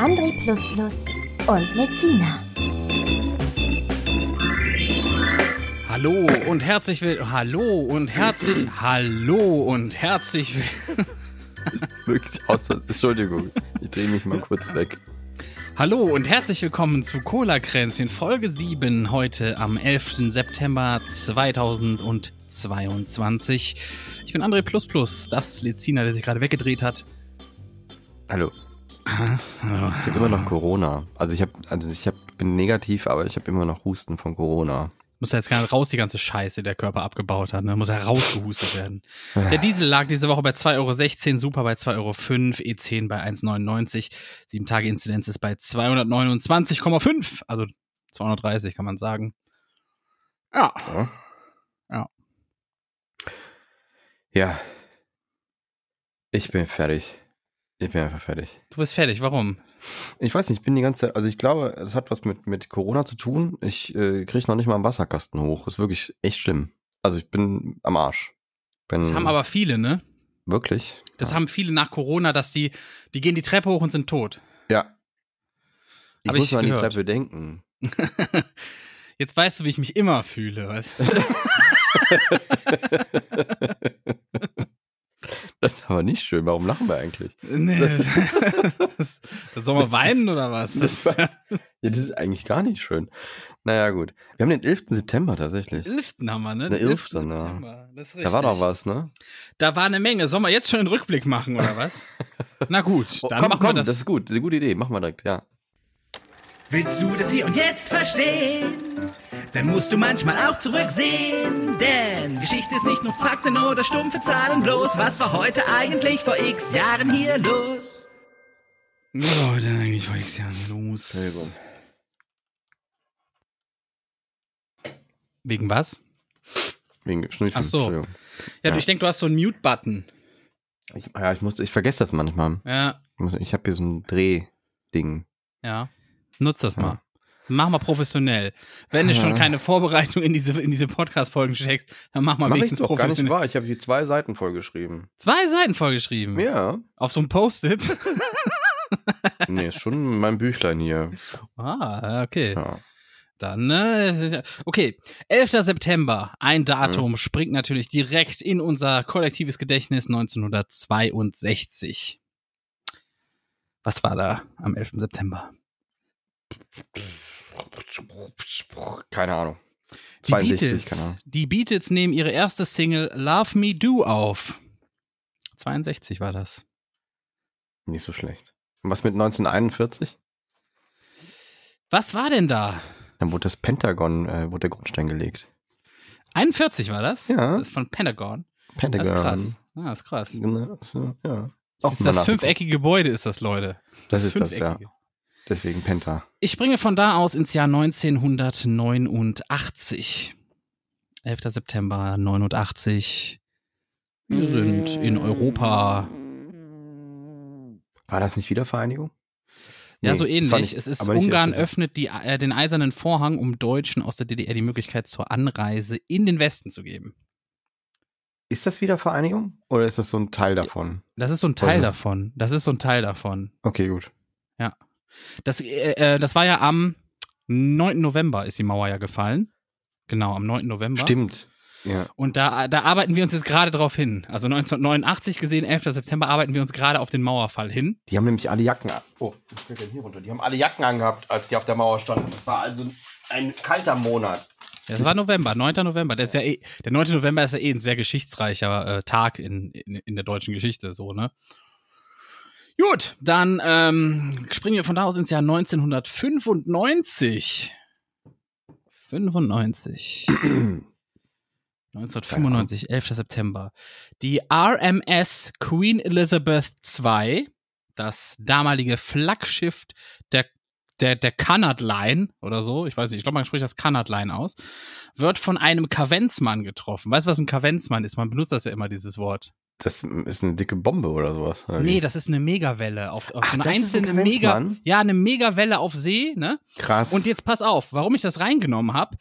André und Lezina. Hallo und herzlich will Hallo und herzlich Hallo und herzlich will Wirklich aus Entschuldigung, ich drehe mich mal kurz weg. Hallo und herzlich willkommen zu Cola Kränzchen Folge 7 heute am 11. September 2022. Ich bin André das Lezina, der sich gerade weggedreht hat. Hallo. Ich habe immer noch Corona. Also ich habe also ich hab, bin negativ, aber ich habe immer noch Husten von Corona. Muss ja jetzt gar nicht raus, die ganze Scheiße, die der Körper abgebaut hat. Ne? Muss ja rausgehustet werden. Der Diesel lag diese Woche bei 2,16 Euro, Super bei 2,05 Euro, E10 bei 1,99. Sieben Tage Inzidenz ist bei 229,5. Also 230 kann man sagen. Ja. Ja. Ja. Ich bin fertig. Ich bin einfach fertig. Du bist fertig, warum? Ich weiß nicht, ich bin die ganze Zeit, also ich glaube, es hat was mit, mit Corona zu tun. Ich äh, kriege noch nicht mal einen Wasserkasten hoch. Ist wirklich echt schlimm. Also ich bin am Arsch. Bin, das haben aber viele, ne? Wirklich? Das ja. haben viele nach Corona, dass die, die gehen die Treppe hoch und sind tot. Ja. Ich Hab muss ich mal an die Treppe denken. Jetzt weißt du, wie ich mich immer fühle, weißt du? Das ist aber nicht schön. Warum lachen wir eigentlich? Nee. das, das soll man weinen oder was? Das, das, ja, das ist eigentlich gar nicht schön. Naja, gut. Wir haben den 11. September tatsächlich. 11. haben wir, ne? Den 11. 11. Ja. Da war doch was, ne? Da war eine Menge. Sollen wir jetzt schon einen Rückblick machen, oder was? Na gut, oh, dann komm, machen komm, wir das. Das ist gut, eine gute Idee. Machen wir direkt, ja. Willst du das hier und jetzt verstehen? Dann musst du manchmal auch zurücksehen. Denn Geschichte ist nicht nur Fakten oder stumpfe Zahlen bloß. Was war heute eigentlich vor x Jahren hier los? Was war heute eigentlich vor x Jahren los? Entschuldigung. Wegen was? Wegen Schnüffel. Ach so. Ja, ja. ich denke, du hast so einen Mute-Button. ja, ich muss, ich vergesse das manchmal. Ja. Ich, ich habe hier so ein Drehding. Ja. Nutz das mal. Mach mal professionell. Wenn du schon keine Vorbereitung in diese, in diese Podcast-Folgen steckst, dann mach mal mach wenigstens professionell. Gar nicht wahr. Ich habe hier zwei Seiten vollgeschrieben. Zwei Seiten vollgeschrieben? Ja. Auf so einem Post-it? nee, ist schon mein Büchlein hier. Ah, okay. Ja. Dann, äh, okay, 11. September, ein Datum, mhm. springt natürlich direkt in unser kollektives Gedächtnis 1962. Was war da am 11. September? Keine Ahnung. Die 62, Beatles, Ahnung. die Beatles nehmen ihre erste Single Love Me Do auf. 62 war das. Nicht so schlecht. Und was mit 1941? Was war denn da? Dann wurde das Pentagon, äh, wurde der Grundstein gelegt. 41 war das? Ja. Das ist von Pentagon. Pentagon. Das ist krass. Ah, das ist krass. Genau, so, ja. Das ist das fünfeckige Gebäude, ist das, Leute. Das, das ist das, ja. Deswegen Penta. Ich springe von da aus ins Jahr 1989. 11. September 89. Wir sind in Europa. War das nicht Wiedervereinigung? Ja, nee, so ähnlich. Es ist Ungarn öffnet die, äh, den eisernen Vorhang, um Deutschen aus der DDR die Möglichkeit zur Anreise in den Westen zu geben. Ist das Wiedervereinigung oder ist das so ein Teil davon? Das ist so ein Teil also. davon. Das ist so ein Teil davon. Okay, gut. Ja. Das, äh, äh, das war ja am 9. November ist die Mauer ja gefallen. Genau, am 9. November. Stimmt. Ja. Und da, da arbeiten wir uns jetzt gerade drauf hin. Also 1989 gesehen, 11. September, arbeiten wir uns gerade auf den Mauerfall hin. Die haben nämlich alle Jacken an. Oh, was fällt denn hier runter? Die haben alle Jacken angehabt, als die auf der Mauer standen. Das war also ein kalter Monat. Das war November, 9. November. Das ist ja eh, der 9. November ist ja eh ein sehr geschichtsreicher äh, Tag in, in, in der deutschen Geschichte, so, ne? Gut, dann ähm, springen wir von da aus ins Jahr 1995. 95. 1995, 11. September. Die RMS Queen Elizabeth II, das damalige Flaggschiff der der, der Cunard Line oder so, ich weiß nicht, ich glaube, man spricht das Cunard Line aus, wird von einem Kavenzmann getroffen. Weißt du, was ein Kavenzmann ist? Man benutzt das ja immer, dieses Wort. Das ist eine dicke Bombe oder sowas. oder Nee, das ist eine Megawelle auf, auf Ach, so eine das ist ein einzelne Mega, ja, eine Megawelle auf See, ne? krass. Und jetzt pass auf, warum ich das reingenommen habe.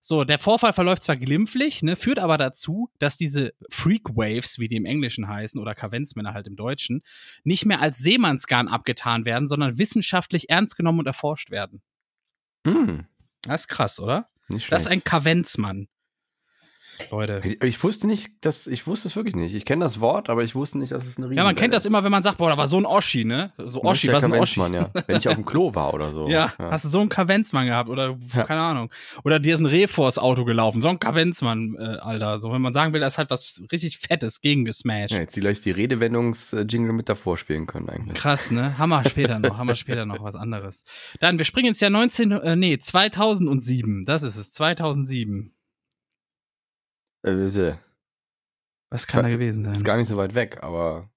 So, der Vorfall verläuft zwar glimpflich, ne, führt aber dazu, dass diese Freak Waves, wie die im Englischen heißen, oder Kavenzmänner halt im Deutschen, nicht mehr als Seemannsgarn abgetan werden, sondern wissenschaftlich ernst genommen und erforscht werden. Hm, Das ist krass, oder? nicht Das ist ein schlecht. Kavenzmann. Leute. ich, ich wusste nicht, dass ich wusste es wirklich nicht. Ich kenne das Wort, aber ich wusste nicht, dass es eine Riesen Ja, man kennt das immer, wenn man sagt, boah, da war so ein Oschi, ne? So Oschi, was ein Oschi. Ja. Wenn ich auf dem Klo war oder so. Ja, hast du so einen Kavenzmann gehabt oder Ja. keine Ahnung. Oder dir ist ein Reh vors Auto gelaufen. So ein Kavenzmann, äh, Alter. So, wenn man sagen will, da ist halt was richtig Fettes gegengesmashed. Ja, jetzt die gleich die Redewendungs-Jingle mit davor spielen können eigentlich. Krass, ne? Hammer später noch, Hammer später noch was anderes. Dann, wir springen ins Jahr 19, äh, nee, 2007. Das ist es, 2007. Äh, bitte. Was kann da gewesen Ist sein? gar nicht so weit weg, aber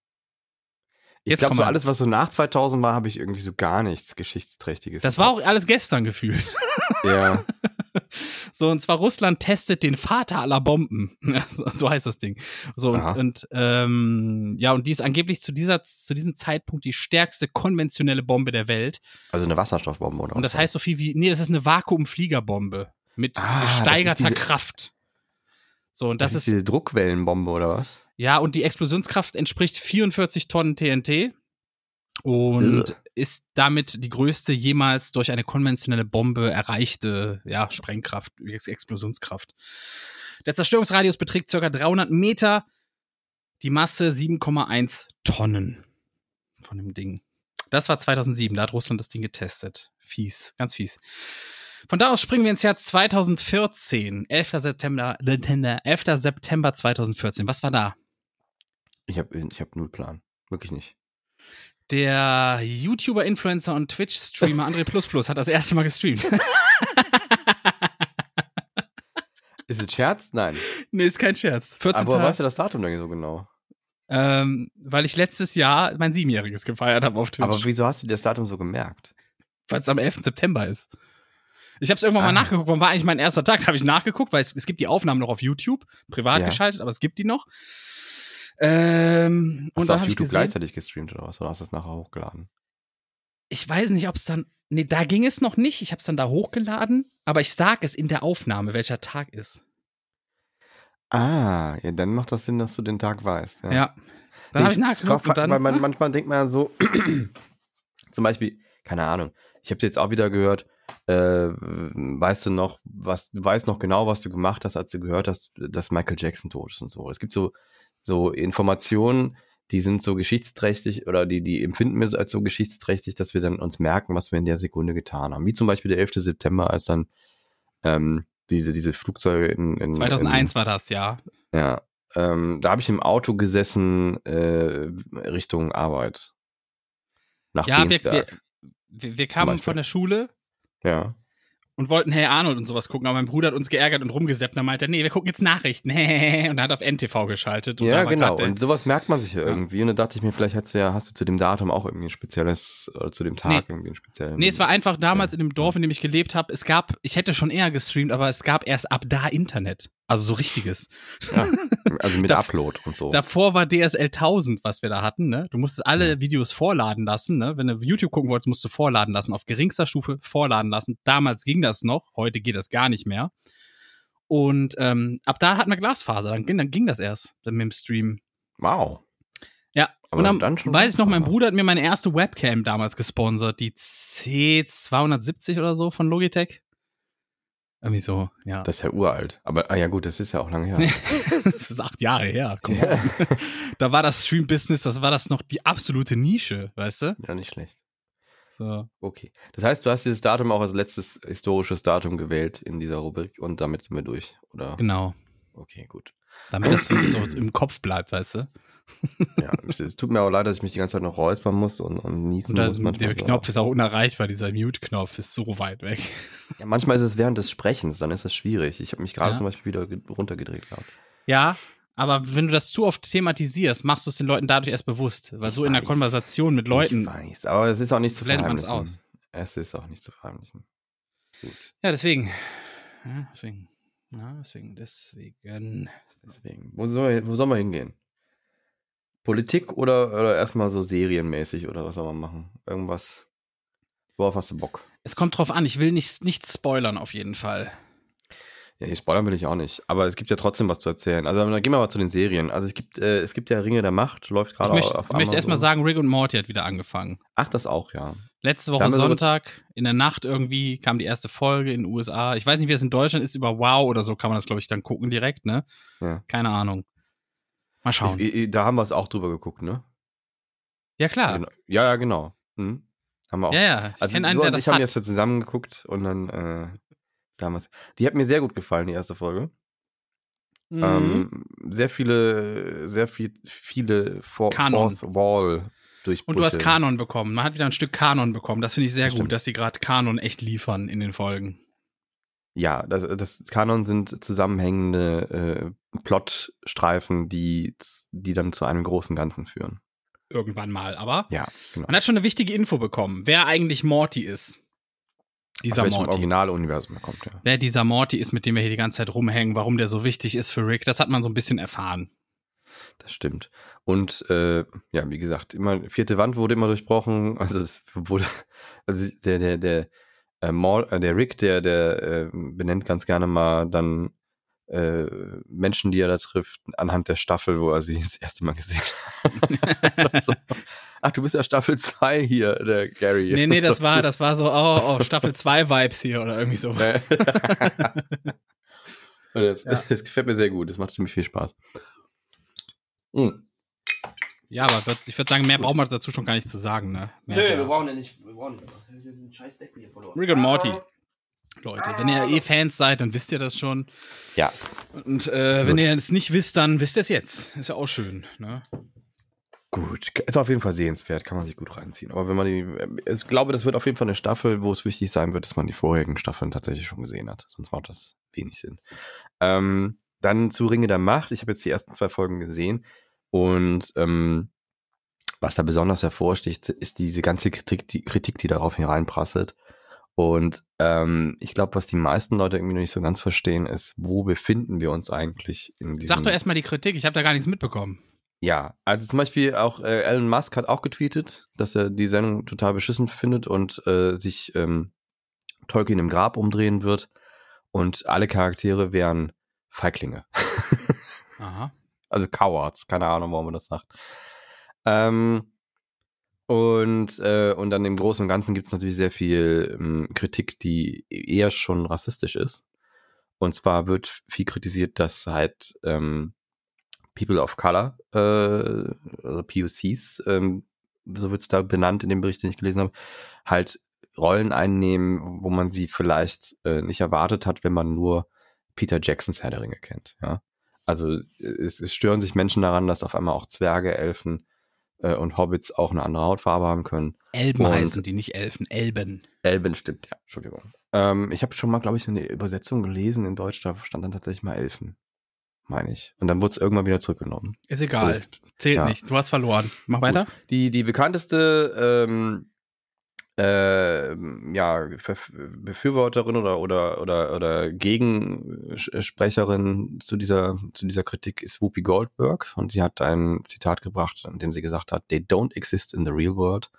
ich glaube, so alles, was so nach 2000 war, habe ich irgendwie so gar nichts Geschichtsträchtiges. Das war auch alles gestern gefühlt. Ja, So, und zwar Russland testet den Vater aller Bomben. So- heißt das Ding. So, und, Aha. und ähm, ja, und die ist angeblich zu, dieser, zu diesem Zeitpunkt die stärkste konventionelle Bombe der Welt. also eine Wasserstoffbombe oder Und das heißt so viel wie, nee, das ist eine Vakuumfliegerbombe mit Ah, ist gesteigerter diese- Kraft. So, und das, das, ist ist, diese Druckwellenbombe oder was? ja, und die Explosionskraft entspricht 44 Tonnen TNT und Ugh. ist damit die größte jemals durch eine konventionelle Bombe erreichte, ja, Sprengkraft, Ex Explosionskraft. Der Zerstörungsradius beträgt ca. 300 Meter, die Masse 7,1 Tonnen von dem Ding. Das war 2007, da hat Russland das Ding getestet. Fies, ganz fies. Von da aus springen wir ins Jahr 2014, 11. September, 11. September 2014. Was war da? Ich habe ich hab null Plan. Wirklich nicht. Der YouTuber, Influencer und Twitch-Streamer André Plus Plus hat das erste Mal gestreamt. Ist es Scherz? Nein. nee, ist kein Scherz. 14 Aber weißt Tage. du das Datum denn so genau? Ähm, weil ich letztes Jahr mein Siebenjähriges gefeiert habe auf Twitch. Aber wieso hast du dir das Datum so gemerkt? weil es am 11. September ist. Ich habe es irgendwann mal Ah. nachgeguckt. Wann war eigentlich mein erster Tag? Da habe ich nachgeguckt, weil es, es gibt die Aufnahmen noch auf YouTube, privat Ja. geschaltet, aber es gibt die noch. Ähm, Hast und du auf YouTube gesehen, gleichzeitig gestreamt oder was? Oder hast du es nachher hochgeladen? ich weiß nicht, ob es dann, nee, da ging es noch nicht. Ich habe es dann da hochgeladen, aber ich sag es in der Aufnahme, welcher Tag ist. Ah, ja, dann macht das Sinn, dass du den Tag weißt. Ja. Ja. Dann habe ich nachgeguckt und dann. Weil man, manchmal denkt man so, zum Beispiel, keine Ahnung, ich habe jetzt auch wieder gehört, äh, weißt du noch, was, du weißt noch genau, was du gemacht hast, als du gehört hast, dass Michael Jackson tot ist und so. Es gibt so, so Informationen, die sind so geschichtsträchtig oder die, die empfinden wir als so geschichtsträchtig, dass wir dann uns merken, was wir in der Sekunde getan haben. Wie zum Beispiel der 11. September, als dann ähm, diese, diese Flugzeuge in, in 2001 war das, ja. in, ja, ähm, da habe ich im Auto gesessen äh, Richtung Arbeit. Nach Ja, wir, wir, wir, kamen von der Schule ja. und wollten Hey Arnold und sowas gucken, aber mein Bruder hat uns geärgert und rumgeseppt und er meinte, nee, wir gucken jetzt Nachrichten. und er hat auf NTV geschaltet. Ja, genau. grad Und sowas merkt man sich ja irgendwie. Und da dachte ich mir, vielleicht hast du ja, hast du zu dem Datum auch irgendwie ein spezielles, oder zu dem Tag Nee. irgendwie ein speziellen. Nee, es war einfach damals in dem Dorf, in dem ich gelebt habe. Es gab, ich hätte schon eher gestreamt, aber es gab erst ab da Internet. Also so richtiges. ja, also mit Upload und so. Davor war DSL 1000, was wir da hatten. Ne? Du musstest alle Videos vorladen lassen. Ne? Wenn du YouTube gucken wolltest, musst du vorladen lassen. Auf geringster Stufe vorladen lassen. Damals ging das noch. Heute geht das gar nicht mehr. Und ähm, ab da hatten wir Glasfaser. Dann ging, dann ging das erst dann mit dem Stream. wow. Ja, Aber und dann, dann schon weiß ich noch, mein. Bruder hat mir meine erste Webcam damals gesponsert, die C270 oder so von Logitech. Irgendwie so, ja. Das ist ja uralt. Aber, ah ja gut, das ist ja auch lange her. das ist acht Jahre her. Komm Ja. Da war das Stream-Business, das war das noch die absolute Nische, weißt du? ja, nicht schlecht. So. Okay. Das heißt, du hast dieses Datum auch als letztes historisches Datum gewählt in dieser Rubrik und damit sind wir durch, oder? Genau. Okay, gut. Damit das so, so im Kopf bleibt, weißt du? Ja, es, tut mir auch leid, dass ich mich die ganze Zeit noch räuspern muss und, und niesen Und dann, muss. manchmal der. Knopf ist auch unerreichbar, dieser Mute-Knopf ist so weit weg. Ja, manchmal ist es während des Sprechens, dann ist es schwierig. Ich habe mich gerade Ja. zum Beispiel wieder ge- runtergedreht gehabt. Ja, Aber wenn du das zu oft thematisierst, machst du es den Leuten dadurch erst bewusst. Weil so in der weiß. Konversation mit Leuten. Ich weiß, aber es ist auch nicht zu verheimlichen. Es ist auch nicht zu verheimlichen. Gut. Ja, deswegen. Ja, deswegen. Ja, deswegen, deswegen. Deswegen. Wo, soll, wo sollen wir hingehen? Politik oder, oder erstmal so serienmäßig oder was soll man machen? Irgendwas. Worauf hast du Bock? Es kommt drauf an, ich will nicht, nichts spoilern auf jeden Fall. Ja, ich spoilern will ich auch nicht. Aber es gibt ja trotzdem was zu erzählen. Also dann gehen wir mal zu den Serien. Also es gibt, äh, es gibt ja Ringe der Macht, läuft gerade auf ich möchte erstmal Amazon. sagen, Rick und Morty hat wieder angefangen. Ach, das auch, ja. Letzte Woche Sonntag, in der Nacht irgendwie, kam die erste Folge in den USA. Ich weiß nicht, wie es in Deutschland ist, über Wow oder so kann man das, glaube ich, dann gucken direkt, ne? Ja. Keine Ahnung. Mal schauen. Ich, ich, da haben wir es auch drüber geguckt, ne? ja, klar. Genau. Ja, ja, genau. Hm. Haben wir auch. Ja, ja. Ich also einen, der das ich haben hat. jetzt so zusammen geguckt und dann äh, damals. Die hat mir sehr gut gefallen, die erste Folge. Mhm. Ähm, sehr viele, sehr viel, viele For Kanon. Fourth Wall durch. Und du hast Kanon bekommen. Man hat wieder ein Stück Kanon bekommen. Das finde ich sehr Das gut, stimmt. dass sie gerade Kanon echt liefern in den Folgen. Ja, das, das Kanon sind zusammenhängende äh, Plotstreifen, die, die dann zu einem großen Ganzen führen. Irgendwann mal. Aber Ja, genau. man hat schon eine wichtige Info bekommen, wer eigentlich Morty ist. Aus Dieser welchem Morty. Originaluniversum er kommt, ja. Wer dieser Morty ist, mit dem wir hier die ganze Zeit rumhängen, warum der so wichtig ist für Rick, das hat man so ein bisschen erfahren. Das stimmt. Und äh, ja, wie gesagt, immer vierte Wand wurde immer durchbrochen. Also es wurde, also der der der äh, Maul, äh, der Rick, der der äh, benennt ganz gerne mal dann äh, Menschen, die er da trifft, anhand der Staffel, wo er sie das erste Mal gesehen hat. so. Ach, du bist ja Staffel 2 hier, der Gary. Nee, nee, das war, das war so, oh, oh Staffel 2 Vibes hier oder irgendwie so. Und das, das gefällt mir sehr gut. Das macht ziemlich viel Spaß. Hm. Ja, aber wird, ich würde sagen, mehr brauchen wir dazu schon gar nicht zu sagen, ne? Mehr, brauchen ja nicht. Wir brauchen den scheiß Deckel hier verloren. Rick und Morty. Leute, wenn ihr eh Fans seid, dann wisst ihr das schon. Ja, Und äh, wenn ihr es nicht wisst, dann wisst ihr es jetzt. Ist ja auch schön, ne? Gut, ist auf jeden Fall sehenswert, kann man sich gut reinziehen. Aber wenn man die, ich glaube, das wird auf jeden Fall eine Staffel, wo es wichtig sein wird, dass man die vorherigen Staffeln tatsächlich schon gesehen hat. Sonst macht das wenig Sinn. Ähm, dann zu Ringe der Macht. Ich habe jetzt die ersten zwei Folgen gesehen und ähm, was da besonders hervorsticht, ist diese ganze Kritik, die, Kritik, die darauf hereinprasselt. Und ähm, ich glaube, was die meisten Leute irgendwie noch nicht so ganz verstehen, ist, wo befinden wir uns eigentlich in diesem Sag doch erstmal die Kritik, ich habe da gar nichts mitbekommen. ja, also zum Beispiel auch äh, Elon Musk hat auch getweetet, dass er die Sendung total beschissen findet und äh, sich ähm, Tolkien im Grab umdrehen wird und alle Charaktere wären Feiglinge. Aha. Also Cowards, keine Ahnung, warum man das sagt. Ähm, und, äh, und dann im Großen und Ganzen gibt es natürlich sehr viel ähm, Kritik, die eher schon rassistisch ist. Und zwar wird viel kritisiert, dass halt ähm, People of Color, äh, also POCs, ähm, so wird es da benannt in dem Bericht, den ich gelesen habe, halt Rollen einnehmen, wo man sie vielleicht äh, nicht erwartet hat, wenn man nur Peter Jacksons Herr der Ringe kennt. Ja? Also es, es stören sich Menschen daran, dass auf einmal auch Zwerge, Elfen äh, und Hobbits auch eine andere Hautfarbe haben können. Elben Und- heißen die, nicht Elfen. Elben. Elben stimmt, ja, Entschuldigung. Ähm, ich habe schon mal, glaube ich, eine Übersetzung gelesen in Deutsch, da stand dann tatsächlich mal Elfen, meine ich. Und dann wurde es irgendwann wieder zurückgenommen. Ist egal. Also Zählt ja. nicht. Du hast verloren. Mach weiter. Die, die bekannteste ähm, äh, ja, Befürworterin oder, oder, oder, oder Gegensprecherin zu dieser, zu dieser Kritik ist Whoopi Goldberg und sie hat ein Zitat gebracht, in dem sie gesagt hat, They don't exist in the real world.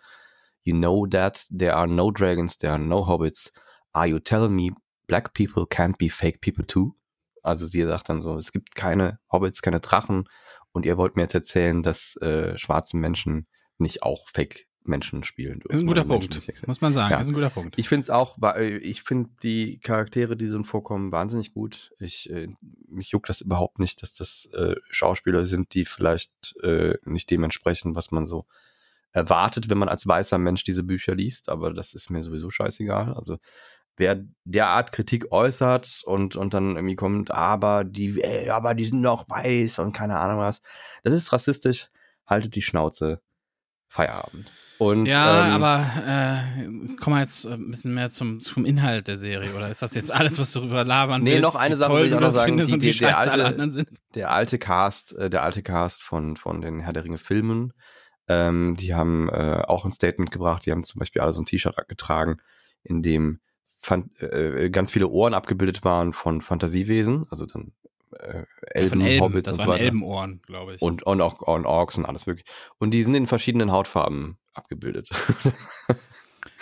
You know that there are no dragons, there are no hobbits. Are you telling me black people can't be fake people too? Also sie sagt dann so, es gibt keine Hobbits, keine Drachen und ihr wollt mir jetzt erzählen, dass äh, schwarze Menschen nicht auch Fake-Menschen spielen dürfen. Ist ein guter Menschen Punkt. Muss man sagen. Ja. Ist ein guter Punkt. Ich finde es auch, ich finde die Charaktere, die so vorkommen, wahnsinnig gut. Ich, äh, mich juckt das überhaupt nicht, dass das äh, Schauspieler sind, die vielleicht äh, nicht dementsprechend, was man so erwartet, wenn man als weißer Mensch diese Bücher liest, aber das ist mir sowieso scheißegal. Also wer derart Kritik äußert und, und dann irgendwie kommt, aber die, äh, aber die sind doch weiß und keine Ahnung was, das ist rassistisch, haltet die Schnauze. Feierabend. Und, Ja, ähm, aber äh, kommen wir jetzt ein bisschen mehr zum, zum Inhalt der Serie, oder ist das jetzt alles, was du darüber labern Nee, willst? noch eine Sache will ich auch noch sagen, die- und wie die- der alte- anderen sind. der alte Cast, äh, der alte Cast von, von den Herr der Ringe Filmen, ähm, die haben äh, auch ein Statement gebracht. Die haben zum Beispiel alle so ein T-Shirt getragen, in dem fan äh, ganz viele Ohren abgebildet waren von Fantasiewesen, also dann äh, Elben, Von Elben, Hobbits und so weiter. Elbenohren, glaube ich. Und, und auch und Orks und alles mögliche. Und die sind in verschiedenen Hautfarben abgebildet.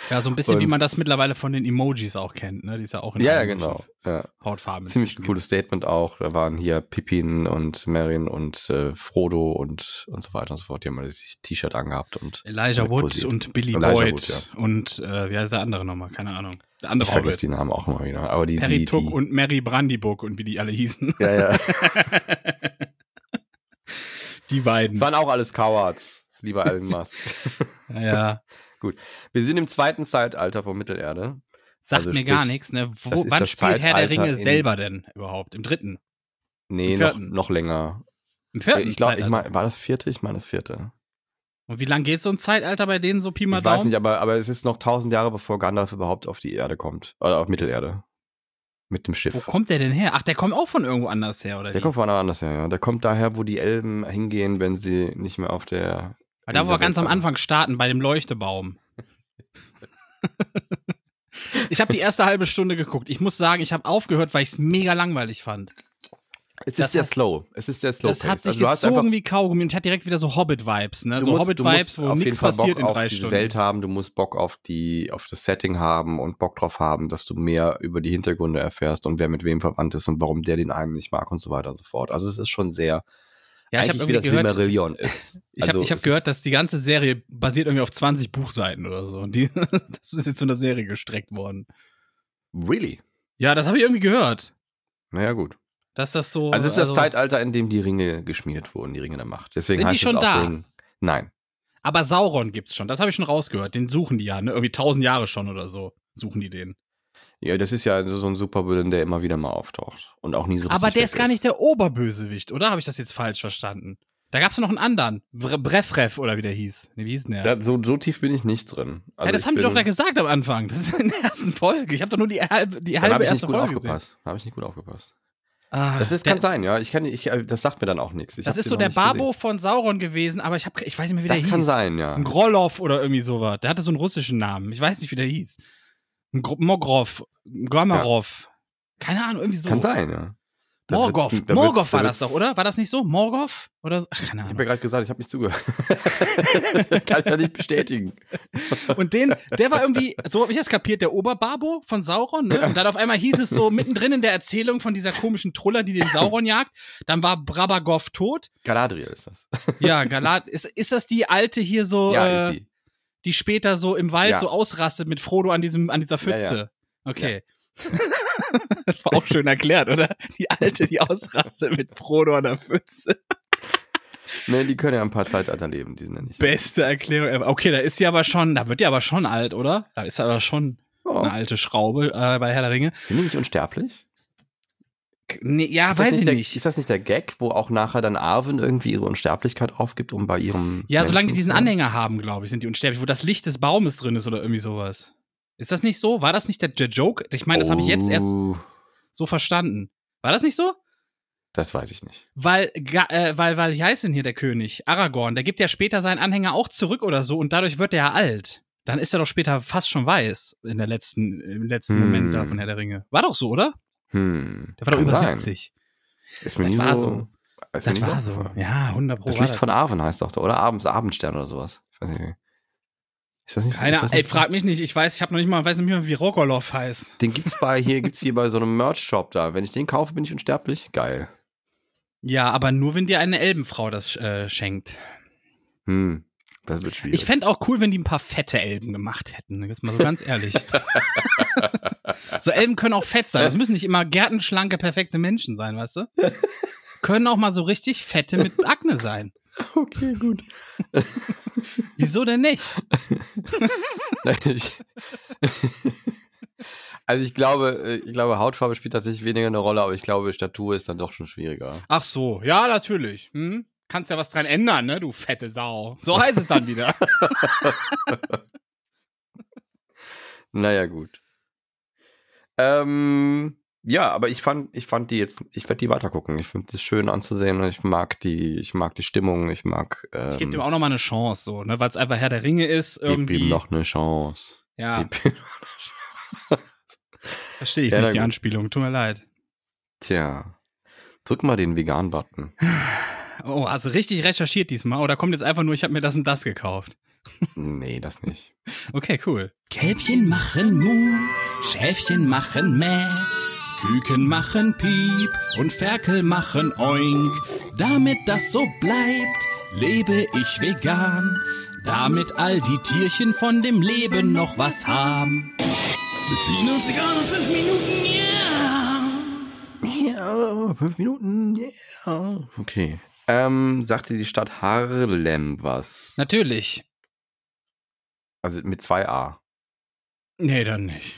ja, so ein bisschen wie und- man das mittlerweile von den Emojis auch kennt, ne? Die ist ja auch in ja, ja, genau. Ja. Hautfarben. Ziemlich cooles Statement auch. Da waren hier Pippin und Merrin und äh, Frodo und, und so weiter und so fort. Die haben mal das T-Shirt angehabt und Elijah mit Wood posiert. und Billy Elijah Boyd Wood, ja. und äh, wie heißt der andere nochmal? Keine Ahnung. Der andere ich vergesse Hobbit. die Namen auch immer wieder. Aber die, Perry die, Tuck die und Mary Brandybuck und wie die alle hießen. ja, ja. die beiden. waren auch alles Cowards, lieber Elon Musk. Ja. Wir sind im zweiten Zeitalter von Mittelerde. Sagt Also mir sprich, gar nichts, ne? Wo, wann spielt Herr der Ringe in- selber denn überhaupt? Im dritten? Nee, Im noch, noch länger. Im vierten ich glaube, ich mein, war das vierte? Ich meine das vierte. Und wie lange geht so ein Zeitalter bei denen so Pi mal Ich weiß Daumen? nicht, aber, aber es ist noch tausend Jahre, bevor Gandalf überhaupt auf die Erde kommt. Oder auf Mittelerde. Mit dem Schiff. Wo kommt der denn her? Ach, der kommt auch von irgendwo anders her, oder Der wie? kommt von anders her, ja. Der kommt daher, wo die Elben hingehen, wenn sie nicht mehr auf der. Weil da, wo wir ganz am. Anfang starten, bei dem Leuchtebaum. ich habe die erste halbe Stunde geguckt. Ich muss sagen, ich habe aufgehört, weil ich es mega langweilig fand. Es ist sehr hat- slow. Es ist sehr slow. Das hat sich also, gezogen wie Kaugummi und hat direkt wieder so Hobbit-Vibes, ne? So Hobbit-Vibes, wo auf nichts passiert Bock in auf drei die Stunden. Welt haben, du musst Bock auf die, auf das Setting haben und Bock drauf haben, dass du mehr über die Hintergründe erfährst und wer mit wem verwandt ist und warum der den einen nicht mag und so weiter und so fort. Also es ist schon sehr ja, ich habe eigentlich wie das gehört, Silmarillion ist. ich habe Also ich hab es gehört, dass die ganze Serie basiert irgendwie auf 20 Buchseiten oder so. Und die, das ist jetzt zu einer Serie gestreckt worden. Really? Ja, das habe ich irgendwie gehört. Naja, gut. Dass das so. Also es ist das Zeitalter, in dem die Ringe geschmiedet wurden, die Ringe der Macht. Deswegen Sind die heißt schon es auch da? Ring. Nein. Aber Sauron gibt's schon. Das habe ich schon rausgehört. Den suchen die ja, ne? Irgendwie tausend Jahre schon oder so. Suchen die den. Ja, das ist ja so so ein Supervillain, der immer wieder mal auftaucht. Und auch nie so Aber der ist gar nicht der Oberbösewicht, oder? Habe ich das jetzt falsch verstanden? Da gab's noch einen anderen. Bre- Brefref oder wie der hieß. Nee, wie hieß denn der? Da, so, so tief bin ich nicht drin. Also ja, das haben die doch da gesagt am Anfang. Das ist in der ersten Folge. Ich habe doch nur die halbe, die halbe erste gut Folge gesehen. aufgepasst. Habe ich nicht gut aufgepasst. Ah, Das ist, der, kann sein, ja. Ich kann, ich, äh, das sagt mir dann auch nichts. Ich Das ist so der Babo gesehen. von Sauron gewesen, aber ich, hab, ich weiß nicht mehr, wie der Das hieß. kann sein, ja. Ein Grolov oder irgendwie sowas. Der hatte so einen russischen Namen. Ich weiß nicht, wie der hieß. Mogrov. Gramarov. Keine Ahnung, irgendwie so. Kann sein, ja. Da Morgoth. wird's- da Morgoth wird's- war das doch, oder? War das nicht so? Morgoth? Oder so? Ach, keine Ich habe Ahnung. ja gerade gesagt, ich habe nicht zugehört. kann ich ja nicht bestätigen. Und den, der war irgendwie, so habe ich das kapiert, der Oberbabo von Sauron, ne? Und dann auf einmal hieß es so mittendrin in der Erzählung von dieser komischen Truller, die den Sauron jagt, dann war Brabagov tot. Galadriel ist das. Ja, Galat, ist, ist das die alte hier so, ja, äh, ist sie. Die später so im Wald Ja. so ausrastet mit Frodo an diesem, an dieser Ja, ja. Pfütze? Okay. das war auch schön erklärt, oder? Die alte, die ausrastet mit Frodo an der Pfütze. Nee, die können ja ein paar Zeitalter leben, die sind ja nicht. Beste Erklärung ever. Okay, da ist sie aber schon, da wird die aber schon alt, oder? Da ist aber schon Oh. eine alte Schraube äh, bei Herr der Ringe. Sind die nicht unsterblich? Nee, ja, Ist weiß ich der, nicht. Ist das nicht der Gag, wo auch nachher dann Arwen irgendwie ihre Unsterblichkeit aufgibt, um bei ihrem. Ja, solange die Menschen diesen Anhänger haben, glaube ich, sind die unsterblich, wo das Licht des Baumes drin ist oder irgendwie sowas. Ist das nicht so? War das nicht der, der Joke? Ich meine, das habe ich jetzt erst Oh, so verstanden. War das nicht so? Das weiß ich nicht. Weil, äh, weil, weil, wie heißt denn hier der König? Aragorn, der gibt ja später seinen Anhänger auch zurück oder so und dadurch wird er ja alt. Dann ist er doch später fast schon weiß in der letzten, im letzten Hm. Moment da von Herr der Ringe. War doch so, oder? Hm. Der war doch über sein. 70. Ist mir Das nie war so. Das war so. Ja, 100 Pro. Das Licht von Arwen heißt doch, oder? Abends Abendstern oder sowas. Ich weiß nicht. Ist das nicht Keine ist das ey, nicht so? frag mich nicht. Ich weiß, ich habe noch nicht mal, weiß nicht mehr, wie Rogolov heißt. Den gibt's bei hier, gibt's hier bei so einem Merch-Shop da. Wenn ich den kaufe, bin ich unsterblich. Geil. Ja, aber nur, wenn dir eine Elbenfrau das äh, schenkt. Hm. Das wird schwierig. Ich fände auch cool, wenn die ein paar fette Elben gemacht hätten. Jetzt mal so ganz ehrlich. so Elben können auch fett sein. Das müssen nicht immer gärtenschlanke, perfekte Menschen sein, weißt du? Können auch mal so richtig fette mit Akne sein. okay, gut. Wieso denn nicht? ich, also ich glaube, äh, ich glaube, Hautfarbe spielt tatsächlich weniger eine Rolle, aber ich glaube, Statur ist dann doch schon schwieriger. Ach so, ja, natürlich. Hm? Kannst ja was dran ändern, ne, du fette Sau. So heißt es dann wieder. Naja, gut. Ähm, ja, aber ich fand, ich fand die jetzt, ich werde die weitergucken. Ich finde das schön anzusehen und ich mag die, ich mag die Stimmung, ich mag. Ähm, Ich gebe dem auch noch mal eine Chance, so, ne, weil es einfach Herr der Ringe ist, gib irgendwie. ihm noch eine Chance. ja, Gib ihm- verstehe ich Ja, nicht die. Anspielung, tut mir leid. Tja. Drück mal den Vegan-Button. Oh, hast du richtig recherchiert diesmal? Oder kommt jetzt einfach nur, ich habe mir das und das gekauft? Nee, das nicht. Okay, cool. Kälbchen machen Mu, Schäfchen machen Mäh, Küken machen Piep und Ferkel machen Oink. Damit das so bleibt, lebe ich vegan, damit all die Tierchen von dem Leben noch was haben. Wir ziehen uns vegan in fünf Minuten, ja! Ja, fünf Minuten, ja. Okay. Ähm, sagte die Stadt Harlem was? Natürlich. Also mit zwei A. Nee, dann nicht.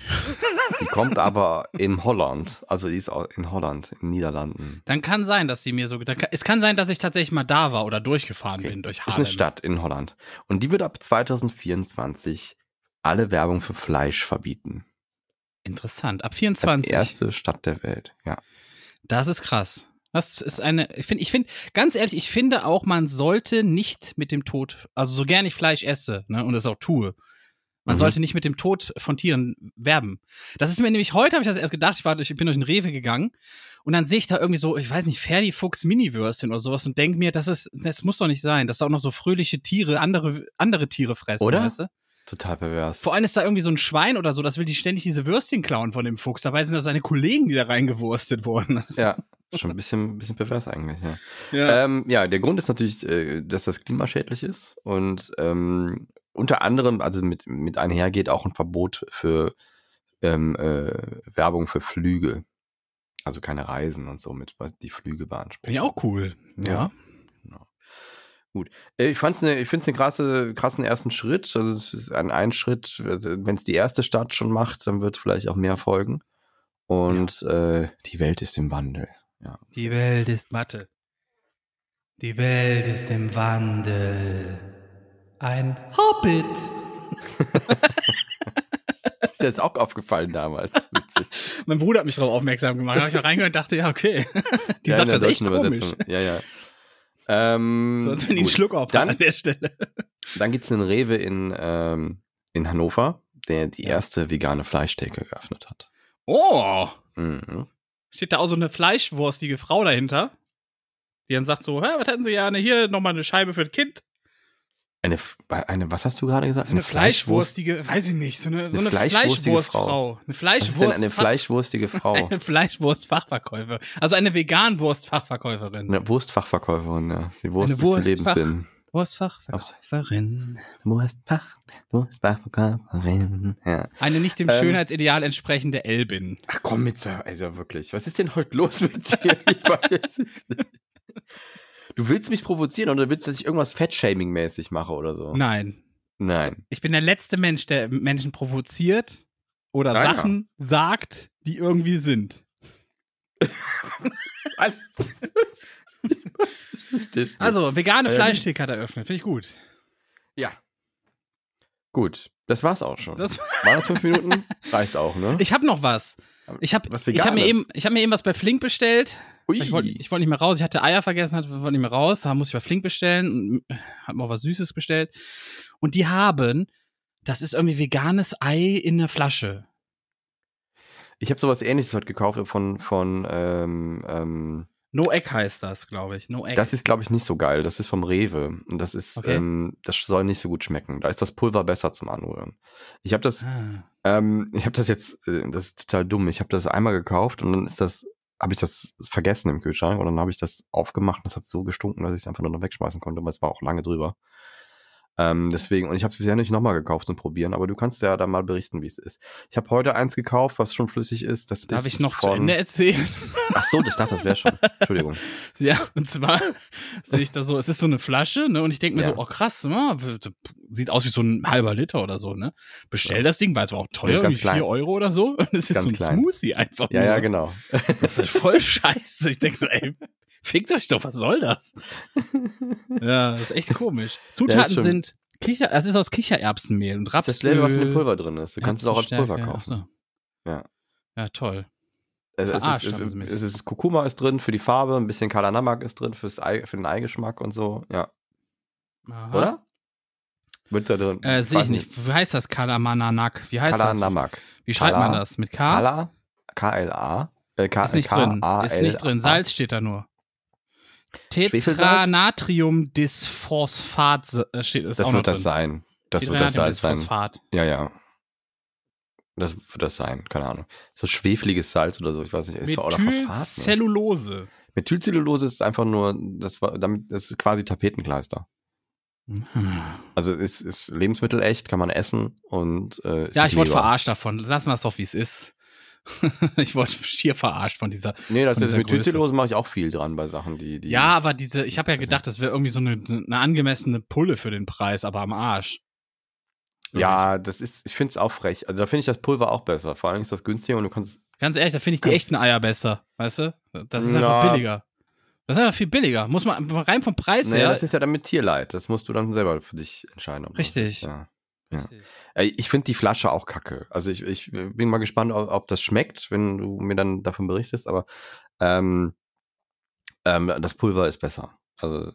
Die kommt aber in Holland. Also die ist auch in Holland, in den Niederlanden. Dann kann sein, dass sie mir so. Dann es kann sein, dass ich tatsächlich mal da war oder durchgefahren Okay. bin durch Ist Harlem. eine Stadt in Holland. Und die wird ab 2024 alle Werbung für Fleisch verbieten. Interessant. Ab Als 24. erste Stadt der Welt. Ja. Das ist krass. Das ist eine, ich finde, ich finde, ganz ehrlich, ich finde auch, man sollte nicht mit dem Tod, also so gern ich Fleisch esse, ne, und es auch tue, man Mhm. sollte nicht mit dem Tod von Tieren werben. Das ist mir nämlich, heute habe ich das erst gedacht, ich war durch, ich bin durch den Rewe gegangen und dann sehe ich da irgendwie so, ich weiß nicht, Ferdi Fuchs Mini-Würstchen oder sowas und denke mir, das ist, das muss doch nicht sein, dass da auch noch so fröhliche Tiere, andere, andere Tiere fressen, Oder? weißt du? Total pervers. Vor allem ist da irgendwie so ein Schwein oder so, das will die ständig diese Würstchen klauen von dem Fuchs. Dabei sind das seine Kollegen, die da reingewurstet wurden. Das Ja, schon ein bisschen, bisschen pervers eigentlich, ja. ja. Ähm, ja, der Grund ist natürlich, äh, dass das klimaschädlich ist und ähm, unter anderem, also mit, mit einhergeht auch ein Verbot für ähm, äh, Werbung für Flüge. Also keine Reisen und so mit, was die Flüge beanspruchen. Ich auch cool. Ja. Genau. Gut. Äh, Ich fand's ne, ich finde es einen krasse, krassen ersten Schritt. Also es ist ein, ein Schritt, also wenn es die erste Stadt schon macht, dann wird vielleicht auch mehr folgen. Und äh, die Welt ist im Wandel. Ja. Die Welt ist Mathe. Die Welt ist im Wandel. Ein Hobbit. Ist dir jetzt auch aufgefallen damals. Witzig. Mein Bruder hat mich darauf aufmerksam gemacht. Da habe ich mal reingehört und dachte, ja, okay. Die Ja, sagt das echt komisch. Ja, ja. Ähm, So als wenn die einen. Schluck auf Dann- an der Stelle. Dann gibt's einen Rewe in, ähm, in Hannover, der die erste vegane Fleischtheke geöffnet hat. Oh. Mhm. Steht da auch so eine fleischwurstige Frau dahinter, die dann sagt so, Hä, was hätten Sie gerne? Hier nochmal eine Scheibe für ein Kind. Eine, eine, was hast du gerade gesagt? So eine Fleischwurstige, weiß ich nicht, so eine, so eine fleischwurstige Fleischwurstfrau. Eine Was Fleischwurst. ist denn eine fleischwurstige Frau? Eine Fleischwurstfachverkäufer. Also eine Veganwurstfachverkäuferin. Eine Wurstfachverkäuferin, ja. Die Wurst Eine ist der Wurstfach- Lebenssinn. Wurstfachverkäuferin. Wurstfach, Wurstfachverkäuferin. Ja. Eine nicht dem Ähm. Schönheitsideal entsprechende Elbin. Ach komm mit so, also wirklich. Was ist denn heute los mit dir? Ich weiß es nicht. Du willst mich provozieren oder willst, dass ich irgendwas Fettshaming-mäßig mache oder so? Nein. Nein. Ich bin der letzte Mensch, der Menschen provoziert oder Ah, ja. Sachen sagt, die irgendwie sind. Was? Also, vegane Ähm. Fleischtheke hat eröffnet. Finde ich gut. ja. Gut, das war's auch schon. Das- War das fünf Minuten? Reicht auch, ne? Ich habe noch was. Ich habe hab mir, eben, ich hab mir eben was bei Flink bestellt. Ui. Ich wollte wollt nicht mehr raus. Ich hatte Eier vergessen, hatte- wollte nicht mehr raus. Da musste ich bei Flink bestellen und habe mir auch was Süßes bestellt. Und die haben, das ist irgendwie veganes Ei in einer Flasche. Ich habe sowas ähnliches heute gekauft von, von ähm, ähm, No Egg heißt das, glaube ich. No Egg. das ist, glaube ich, nicht so geil. Das ist vom Rewe. Und das ist, Okay. ähm, das soll nicht so gut schmecken. Da ist das Pulver besser zum Anrühren. Ich habe das, ah. ähm, ich habe das jetzt, äh, das ist total dumm. Ich habe das einmal gekauft und dann ist das, habe ich das vergessen im Kühlschrank und dann habe ich das aufgemacht und das hat so gestunken, dass ich es einfach nur noch wegschmeißen konnte, weil es war auch lange drüber. Ähm, deswegen, und ich habe es bisher nicht nochmal gekauft zum Probieren, aber du kannst ja dann mal berichten, wie es ist. Ich habe heute eins gekauft, was schon flüssig ist. Das Darf ist ich noch zu von- Ende erzählen? Ach so, ich dachte, das wäre schon. Entschuldigung. Ja, und zwar sehe ich da so, es ist so eine Flasche, ne? Und ich denke mir Ja. so, oh krass, ja, sieht aus wie so ein halber Liter oder so, ne? Bestell das Ding, weil es war auch teuer, irgendwie 4 klein. Euro oder so. Und es ist Ganz so ein klein. Smoothie einfach. Ja, nur. ja, genau. Das ist voll scheiße. Ich denke so, ey, fickt euch doch, was soll das? ja, das ist echt komisch. Zutaten schon- sind Kicher, es ist aus Kichererbsenmehl und Das Rapsöl. ist dasselbe, was in dem Pulver drin ist. Du kannst es auch als Pulver kaufen. so. Ja. Ja, toll. Es, es, Verarscht ist, es ist Kurkuma ist drin für die Farbe, ein bisschen Kalanamak ist drin fürs Ei, für den Eigeschmack und so. Ja. Aha. Oder? Wird da drin. Äh, sehe ich nicht. Wie heißt das? Kalamananak? Wie heißt das? Kalanamak. Wie schreibt Kala- man das? Mit K? Kala, K-L-A. Äh, K Ist nicht drin. Ist nicht drin. Salz steht da nur. Tetranatriumdisphosphat äh, steht ist Das wird das drin. sein. Das wird das Salz sein. Ja, ja. Das wird das sein, keine Ahnung. So schwefliges Salz oder so, ich weiß nicht. Ist oder Phosphat? Nee. Methylcellulose. Methylcellulose ist einfach nur, das war, damit, das ist quasi Tapetenkleister. Mhm. Also ist, ist Lebensmittel echt, kann man essen und äh, ist Ja, ich wurde verarscht davon. Lassen wir es doch, wie es ist. ich wurde schier verarscht von dieser. Nee, das ist dieser Methylcellulose mache ich auch viel dran bei Sachen, die. die Ja, aber diese, ich habe ja gedacht, das wäre irgendwie so eine, eine angemessene Pulle für den Preis, aber am Arsch. Ja, das ist, ich finde es auch frech. Also da finde ich das Pulver auch besser. Vor allem ist das günstiger und du kannst. Ganz ehrlich, da finde ich die echten Eier besser, weißt du? Das ist einfach billiger. Das ist einfach viel billiger. Muss man rein vom Preis Nee, her. das ist ja dann mit Tierleid. Das musst du dann selber für dich entscheiden. ob das- Richtig. Ja. Ja. Ey, Ich finde die Flasche auch kacke. Also ich, ich bin mal gespannt, ob, ob das schmeckt, wenn du mir dann davon berichtest, aber ähm, ähm, das Pulver ist besser. Also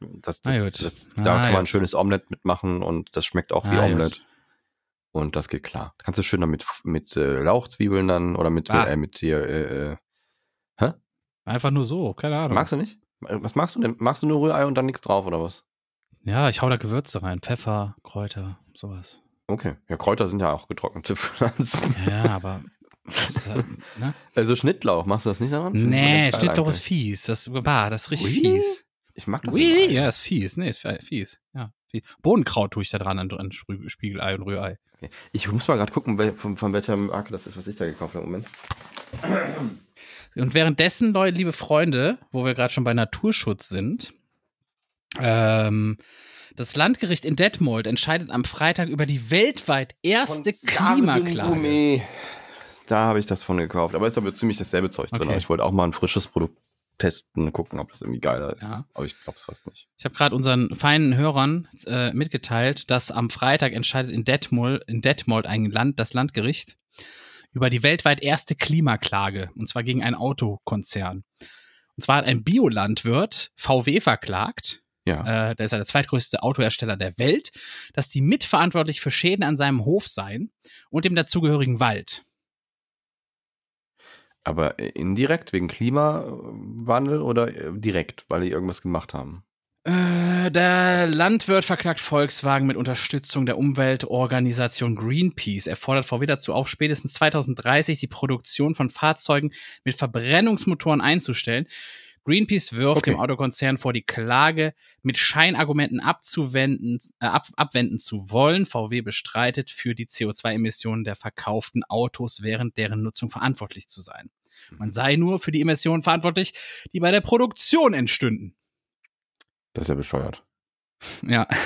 das, das, das, da kann man ein schönes Omelett mitmachen und das schmeckt auch wie gut. Omelett. Und das geht klar. Kannst du schön damit mit äh, Lauchzwiebeln dann oder mit, Ah. äh, mit hier, äh, äh, Einfach nur so, keine Ahnung. magst du nicht? Was magst du denn? Magst du nur Rührei und dann nichts drauf oder was? Ja, ich hau da Gewürze rein. Pfeffer, Kräuter, sowas. Okay. Ja, Kräuter sind ja auch getrocknete Pflanzen. Ja, aber. Das, äh, ne? Also Schnittlauch, machst du das nicht daran? Find ich Nee, Schnittlauch ist fies. Das, bah, das ist richtig Ui. fies. Ich mag das. Immer. ja, ist fies. Nee, ist fies. Ja. fies. Bohnenkraut tue ich da dran an, an Spiegelei und Rührei. Ich muss mal gerade gucken, von, von welcher Marke das ist, was ich da gekauft habe. Moment. Und währenddessen, Leute, liebe Freunde, wo wir gerade schon bei Naturschutz sind, ähm, das Landgericht in Detmold entscheidet am Freitag über die weltweit erste Klimaklage. Gummi. Da habe ich das von gekauft. Aber ist aber ziemlich dasselbe Zeug drin. Okay. Ich wollte auch mal ein frisches Produkt testen, gucken, ob das irgendwie geiler ist. Ja. Aber ich glaube es fast nicht. Ich habe gerade unseren feinen Hörern äh, mitgeteilt, dass am Freitag entscheidet in Detmold, in Detmold ein Land, das Landgericht über die weltweit erste Klimaklage, und zwar gegen einen Autokonzern. Und zwar hat ein Biolandwirt VW verklagt, Ja. äh, der ist ja der zweitgrößte Autohersteller der Welt, dass die mitverantwortlich für Schäden an seinem Hof seien und dem dazugehörigen Wald. Aber indirekt wegen Klimawandel oder äh, direkt, weil die irgendwas gemacht haben? Äh, der Landwirt verklagt Volkswagen mit Unterstützung der Umweltorganisation Greenpeace. Er fordert VW dazu auf, spätestens 2030 die Produktion von Fahrzeugen mit Verbrennungsmotoren einzustellen. Greenpeace wirft Okay. dem Autokonzern vor, die Klage mit Scheinargumenten abzuwenden, äh, ab, abwenden zu wollen. VW bestreitet, für die CO2-Emissionen der verkauften Autos während deren Nutzung verantwortlich zu sein. Man sei nur für die Emissionen verantwortlich, die bei der Produktion entstünden. Das ist ja bescheuert. Ja.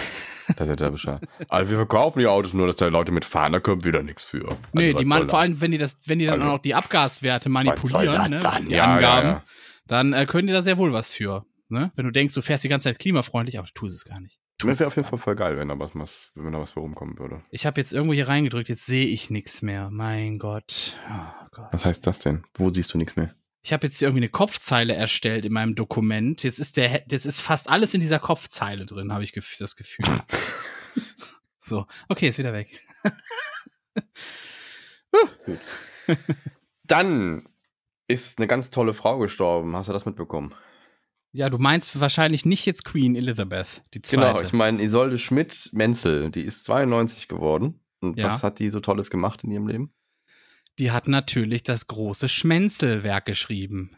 Das ist ja bescheuert. Also wir verkaufen die Autos nur, dass da Leute mitfahren, da kommt wieder nichts für. Also Nee, die man, vor allem, wenn die das, wenn die dann Also, auch noch die Abgaswerte manipulieren, ne, dann? die Ja, ja, Angaben, ja. Dann äh, können die da sehr wohl was für. Ne? Wenn du denkst, du fährst die ganze Zeit klimafreundlich, aber du tust es gar nicht. Du Das wäre tust auf jeden Fall voll geil, wenn da was, was, wenn da was für rumkommen würde. Ich habe jetzt irgendwo hier reingedrückt, jetzt sehe ich nichts mehr. Mein Gott. Oh Gott. Was heißt das denn? Wo siehst du nichts mehr? Ich habe jetzt hier irgendwie eine Kopfzeile erstellt in meinem Dokument. Jetzt ist der, jetzt ist fast alles in dieser Kopfzeile drin, habe ich gef das Gefühl. so, okay, ist wieder weg. Dann ist eine ganz tolle Frau gestorben. Hast du das mitbekommen? Ja, du meinst wahrscheinlich nicht jetzt Queen Elizabeth, die zweite. Genau, ich meine, Isolde Schmidt-Menzel, die ist 92 geworden. Und Ja. was hat die so Tolles gemacht in ihrem Leben? Die hat natürlich das große Schmenzelwerk geschrieben.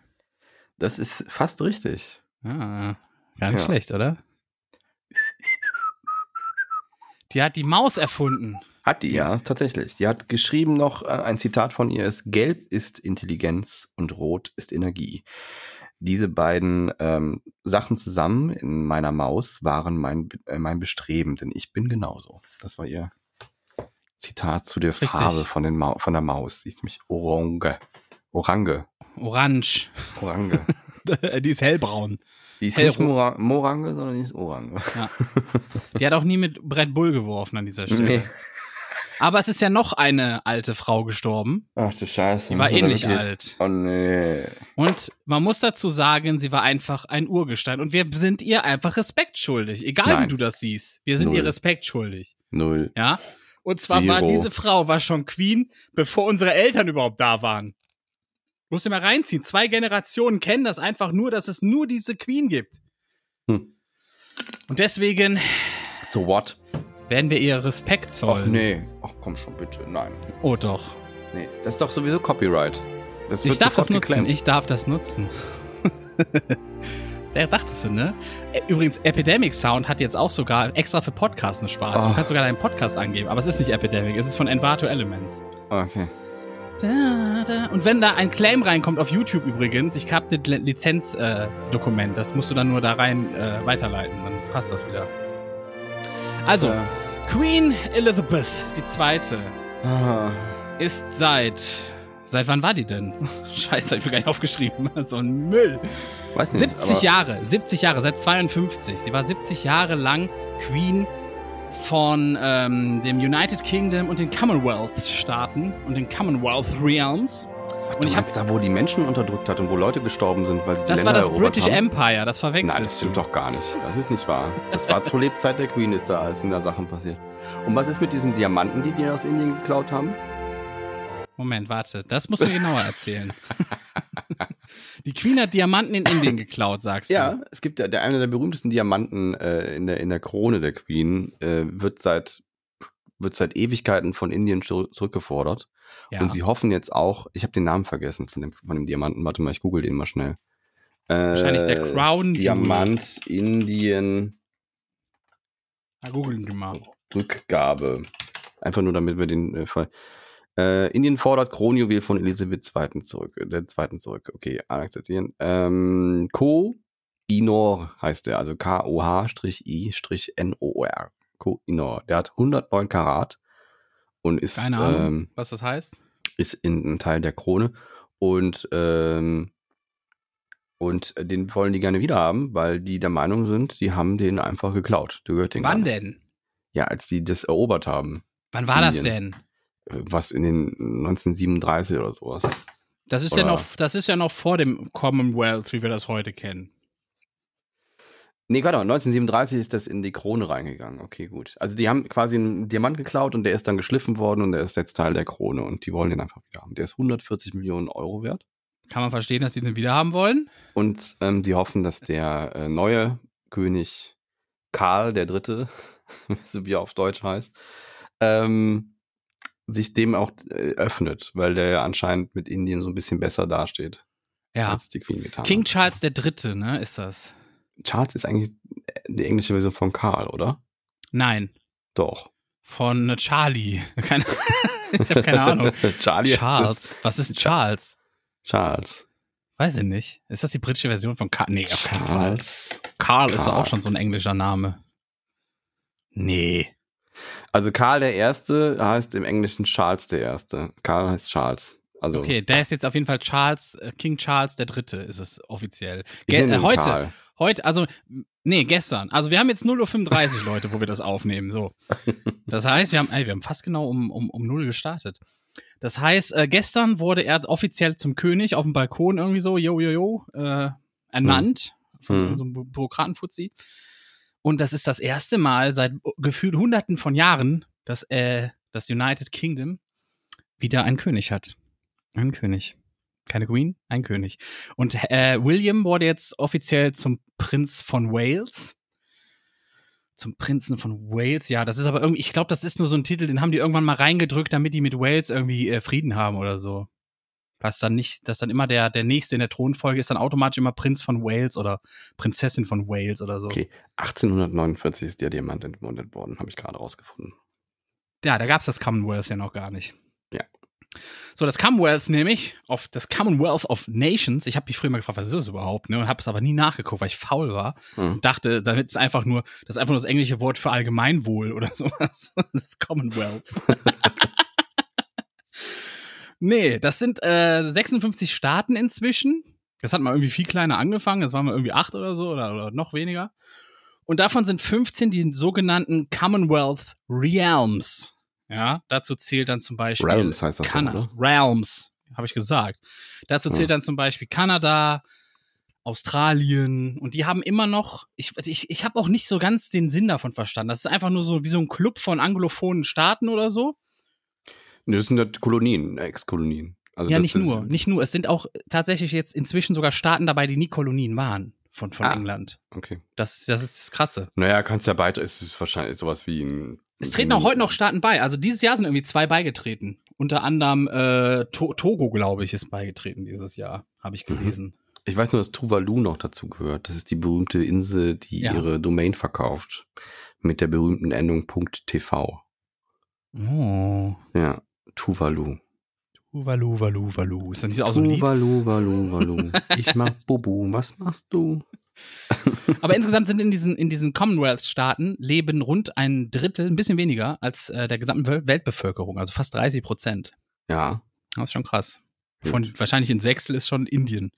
Das ist fast richtig. Ah, gar nicht Ja. schlecht, oder? Die hat die Maus erfunden. Hat die, ja, tatsächlich. Die hat geschrieben noch, äh, ein Zitat von ihr ist, Gelb ist Intelligenz und Rot ist Energie. Diese beiden ähm, Sachen zusammen in meiner Maus waren mein, äh, mein Bestreben, denn ich bin genauso. Das war ihr Zitat zu der Richtig. Farbe von, den von der Maus. Sie ist nämlich orange. Orange. Orange. Orange. die ist hellbraun. Die ist Hellro- nicht Mora Morange, sondern die ist Orange. Die hat auch nie mit Brett Bull geworfen an dieser Stelle. Nee. Aber es ist ja noch eine alte Frau gestorben. Ach du Scheiße. Die war Muss ähnlich alt. Oh nee. Und man muss dazu sagen, sie war einfach ein Urgestein. Und wir sind ihr einfach Respekt schuldig. Egal Nein. wie du das siehst. Wir sind Null. ihr Respekt schuldig. Null. Ja. Und zwar war Zero. diese Frau war schon Queen, bevor unsere Eltern überhaupt da waren. Musst du mal reinziehen. Zwei Generationen kennen das einfach nur, dass es nur diese Queen gibt. Hm. Und deswegen So what? Werden wir ihr Respekt Ach zollen. nee. Ach komm schon, bitte. Nein. Oh doch. Nee. Das ist doch sowieso Copyright. Ich darf das nutzen. geclaimed. Ich darf das nutzen. Der dachtest du, ne? Übrigens, Epidemic Sound hat jetzt auch sogar extra für Podcasts eine Sparte. Du Oh. kannst sogar deinen Podcast angeben, aber es ist nicht Epidemic, es ist von Envato Elements. Okay. Da, da. Und wenn da ein Claim reinkommt auf YouTube übrigens, ich habe das Lizenzdokument, äh, das musst du dann nur da rein äh, weiterleiten, dann passt das wieder. Also, Ja. Queen Elizabeth die Zweite Ah. ist seit seit wann war die denn? Scheiße, hab ich mir gar nicht aufgeschrieben. So ein Müll. Weiß nicht, 70 aber- Jahre, 70 Jahre, seit 52. Sie war 70 Jahre lang Queen von ähm, dem United Kingdom und den Commonwealth-Staaten und den Commonwealth Realms. Ach, Und du ich hab, meinst da, wo die Menschen unterdrückt hat und wo Leute gestorben sind, weil die das war Länder das British haben? Empire, das verwechselst Nein, das stimmt du. doch gar nicht. Das ist nicht wahr. Das war zur Lebzeit der Queen, ist da alles in der Sachen passiert. Und was ist mit diesen Diamanten, die die aus Indien geklaut haben? Moment, warte, das musst du genauer erzählen. Die Queen hat Diamanten in Indien geklaut, sagst du. Ja, es gibt ja der einer der berühmtesten Diamanten äh, in, der, in der Krone der Queen, äh, wird seit wird seit Ewigkeiten von Indien zurück- zurückgefordert. Ja. Und sie hoffen jetzt auch, ich habe den Namen vergessen von dem, von dem Diamanten, warte mal, ich google den mal schnell. Äh, Wahrscheinlich der Crown Jewel. Diamant Indien Na, googeln wir mal. Rückgabe. Einfach nur, damit wir den äh, Fall. Äh, Indien fordert Kronjuwel von Elisabeth II. zurück. äh, Der zweiten zurück. Okay, akzeptieren. Ähm, Ko Inor heißt der, also K-O-H-I-N-O-R. Ko Inor. Der hat 109 Karat und ist, Keine Ahnung, ähm, was das heißt. Ist in einem Teil der Krone. Und, ähm, und den wollen die gerne wieder haben, weil die der Meinung sind, die haben den einfach geklaut. Der gehört den Wann denn? Ja, als die das erobert haben. Wann war das Indien. denn? Äh, Was in den 1937 oder sowas. Das ist ja noch, das ist ja noch vor dem Commonwealth, wie wir das heute kennen. Nee, warte mal, 1937 ist das in die Krone reingegangen. Okay, gut. Also die haben quasi einen Diamant geklaut und der ist dann geschliffen worden und der ist jetzt Teil der Krone und die wollen den einfach wieder haben. Der ist 140 Millionen Euro wert. Kann man verstehen, dass die den wieder haben wollen? Und ähm, die hoffen, dass der äh, neue König Karl der Dritte, so wie er auf Deutsch heißt, ähm, sich dem auch äh, öffnet, weil der ja anscheinend mit Indien so ein bisschen besser dasteht, Ja. als die Queen getan King hat. Charles der Dritte, ne, ist das? Charles ist eigentlich die englische Version von Karl, oder? Nein. Doch. Von Charlie. Keine, ich habe keine Ahnung. Charlie Charles. Was ist Charles? Charles. Weiß ich nicht. Ist das die britische Version von Karl? Nee, auf keinen Fall. Charles. Karl ist auch schon so ein englischer Name. Nee. Also Karl der Erste heißt im Englischen Charles der Erste. Karl heißt Charles. Also Okay, der ist jetzt auf jeden Fall Charles, äh, King Charles der Dritte, ist es offiziell. Ge äh, heute, Karl. Heute, also, nee, gestern. Also wir haben jetzt 0.35 Uhr, Leute, wo wir das aufnehmen. So. Das heißt, wir haben, ey, wir haben fast genau um, um, um 0 gestartet. Das heißt, äh, gestern wurde er offiziell zum König auf dem Balkon irgendwie so, yo, yo, yo, äh, ernannt. Von Hm. so einem Bürokratenfuzzi. Und das ist das erste Mal seit gefühlt hunderten von Jahren, dass äh, das United Kingdom wieder einen König hat. Ein König. Keine Queen, ein König. Und äh, William wurde jetzt offiziell zum Prinz von Wales. Zum Prinzen von Wales, ja, das ist aber irgendwie, ich glaube, das ist nur so ein Titel, den haben die irgendwann mal reingedrückt, damit die mit Wales irgendwie äh, Frieden haben oder so. Dass dann nicht, dass dann immer der, der nächste in der Thronfolge ist dann automatisch immer Prinz von Wales oder Prinzessin von Wales oder so. Okay, 1849 ist der Diamant entmundet worden, habe ich gerade rausgefunden. Ja, da gab's das Commonwealth ja noch gar nicht. So, das Commonwealth nämlich, of, das Commonwealth of Nations, ich habe mich früher mal gefragt, was ist das überhaupt, ne? Und habe es aber nie nachgeguckt, weil ich faul war Hm. und dachte, damit ist einfach nur, das ist einfach nur das englische Wort für Allgemeinwohl oder sowas. Das Commonwealth. nee, das sind äh, 56 Staaten inzwischen. Das hat mal irgendwie viel kleiner angefangen, das waren mal irgendwie acht oder so oder, oder noch weniger. Und davon sind 15 die sogenannten Commonwealth Realms. Ja, dazu zählt dann zum Beispiel Realms heißt das so, Kana ne? Realms, habe ich gesagt. Dazu zählt dann zum Beispiel Kanada, Australien und die haben immer noch, ich, ich, ich habe auch nicht so ganz den Sinn davon verstanden. Das ist einfach nur so wie so ein Club von anglophonen Staaten oder so. Das sind halt Kolonien, Ex-Kolonien. Also ja, nicht nur, nicht nur. Es sind auch tatsächlich jetzt inzwischen sogar Staaten dabei, die nie Kolonien waren von, von Ah. England. Okay. Das, das ist das Krasse. Naja, kannst ja beide, es ist wahrscheinlich sowas wie ein. Es treten auch heute noch Staaten bei. Also dieses Jahr sind irgendwie zwei beigetreten. Unter anderem äh, to Togo, glaube ich, ist beigetreten dieses Jahr, habe ich Mhm. gelesen. Ich weiß nur, dass Tuvalu noch dazu gehört. Das ist die berühmte Insel, die Ja. ihre Domain verkauft. Mit der berühmten Endung .tv. Oh. Ja, Tuvalu. Uvalu, Valu, Valu. Ist das nicht auch so ein Lied? Tuvalu, Valu, Valu. Ich mach Bubu, was machst du? Aber insgesamt sind in diesen, in diesen Commonwealth-Staaten leben rund ein Drittel, ein bisschen weniger als äh, der gesamten Wel Weltbevölkerung, also fast 30 Prozent. Ja. Das ist schon krass. Von, wahrscheinlich ein Sechstel ist schon Indien.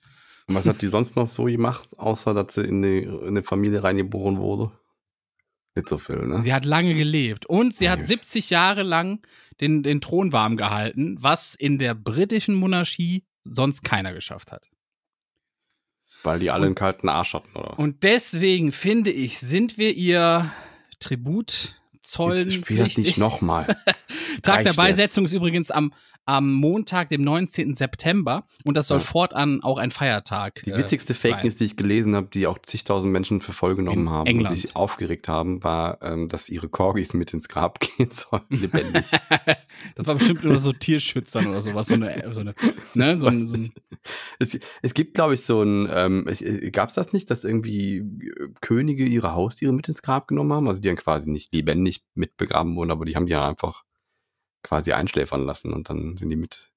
Und was hat die sonst noch so gemacht, außer dass sie in die, in eine Familie reingeboren wurde? Nicht so viel, ne? Sie hat lange gelebt und sie hat Ja. 70 Jahre lang den, den Thron warm gehalten, was in der britischen Monarchie sonst keiner geschafft hat. Weil die alle einen kalten Arsch hatten, oder? Und deswegen finde ich, sind wir ihr Tribut zollen. Jetzt spiel das nicht nochmal. Tag der Beisetzung ist übrigens am, am Montag, dem 19. September und das soll Ja. fortan auch ein Feiertag. Die äh, witzigste Fake. News, die ich gelesen habe, die auch zigtausend Menschen für voll genommen In haben England. und sich aufgeregt haben, war, ähm, dass ihre Corgis mit ins Grab gehen sollen, lebendig. Das war bestimmt nur so Tierschützern oder sowas. So eine, so eine, ne, so ein, so ein es, es gibt, glaube ich, so ein, ähm, gab es das nicht, dass irgendwie äh, Könige ihre Haustiere mit ins Grab genommen haben? Also die dann quasi nicht lebendig mit begraben wurden, aber die haben die dann einfach quasi einschläfern lassen und dann sind die mit.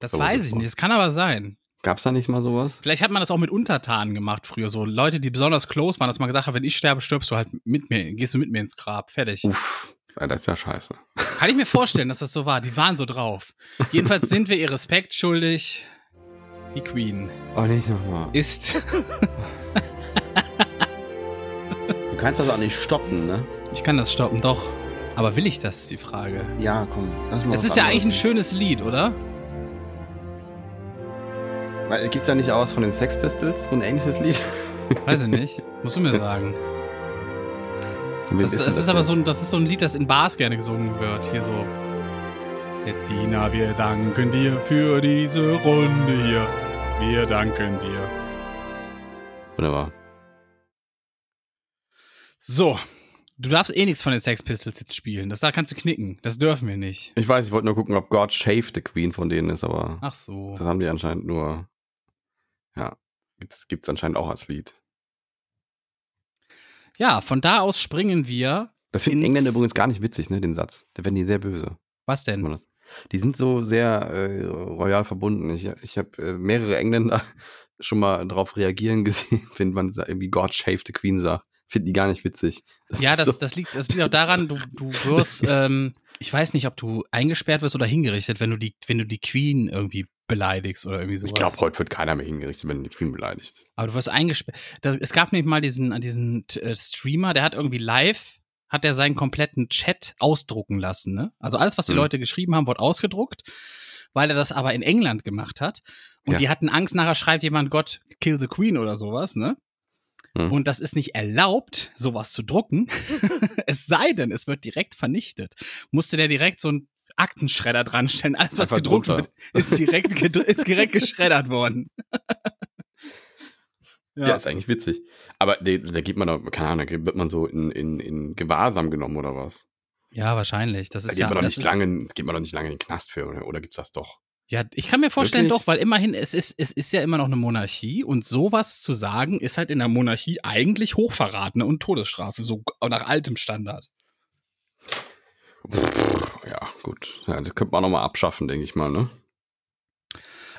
Das So, weiß ich nicht. Das kann aber sein. Gab es da nicht mal sowas? Vielleicht hat man das auch mit Untertanen gemacht früher. So Leute, die besonders close waren, dass man gesagt hat, wenn ich sterbe, stirbst du halt mit mir, gehst du mit mir ins Grab. Fertig. Uff, das ist ja scheiße. Kann ich mir vorstellen, dass das so war. Die waren so drauf. Jedenfalls sind wir ihr Respekt schuldig. Die Queen Oh, nicht nochmal. ist. Du kannst das auch nicht stoppen, ne? ich kann das stoppen, doch. Aber will ich das, ist die Frage. Ja, komm, lass mal Es ist ja eigentlich ein schönes Lied, oder? Weil, Gibt's da nicht was von den Sex Pistols, so ein ähnliches Lied? Weiß ich nicht. Musst du mir sagen. Das, denn das ist aber so ein, das ist so ein Lied, das in Bars gerne gesungen wird. Hier so. Etzina, wir danken dir für diese Runde hier. Wir danken dir. Wunderbar. So. Du darfst eh nichts von den Sex Pistols jetzt spielen. Das da kannst du knicken. Das dürfen wir nicht. Ich weiß, ich wollte nur gucken, ob God Shave the Queen von denen ist, aber Ach so. das haben die anscheinend nur. Ja, gibt's, gibt's anscheinend auch als Lied. Ja, von da aus springen wir. Das finden Engländer übrigens gar nicht witzig, ne, den Satz. Da werden die sehr böse. Was denn? das- Die sind so sehr äh, royal verbunden. Ich, ich habe äh, mehrere Engländer schon mal drauf reagieren gesehen, wenn man irgendwie God Shave the Queen sagt. Finden die gar nicht witzig. Das Ja, das, so, das, liegt, das liegt auch daran, du, du wirst, ähm, ich weiß nicht, ob du eingesperrt wirst oder hingerichtet, wenn du die, wenn du die Queen irgendwie beleidigst oder irgendwie sowas. ich glaube, heute wird keiner mehr hingerichtet, wenn die Queen beleidigt. Aber du wirst eingesperrt. Das, es gab nämlich mal diesen, diesen äh, Streamer, der hat irgendwie live, hat er seinen kompletten Chat ausdrucken lassen. Ne? Also alles, was die Mhm. Leute geschrieben haben, wurde ausgedruckt, weil er das aber in England gemacht hat. Und Ja. die hatten Angst, nachher schreibt jemand Gott kill the Queen oder sowas, ne? Mhm. Und das ist nicht erlaubt, sowas zu drucken. es sei denn, es wird direkt vernichtet. Musste der direkt so einen Aktenschredder dran stellen. Alles, was Einfach gedruckt drunter. wird, ist direkt, ist direkt geschreddert worden. Ja. ist eigentlich witzig. Aber da, da geht man da, keine Ahnung, da wird man so in, in, in Gewahrsam genommen oder was? Ja, wahrscheinlich. Das Da ist geht ja man doch nicht lange, geht man doch nicht lange in den Knast für, oder, oder gibt's das doch? Ja, ich kann mir vorstellen, Wirklich? doch, weil immerhin, es ist, es ist ja immer noch eine Monarchie und sowas zu sagen, ist halt in der Monarchie eigentlich Hochverrat ne, und Todesstrafe, so nach altem Standard. Ja, gut. Ja, das könnte man nochmal abschaffen, denke ich mal, ne?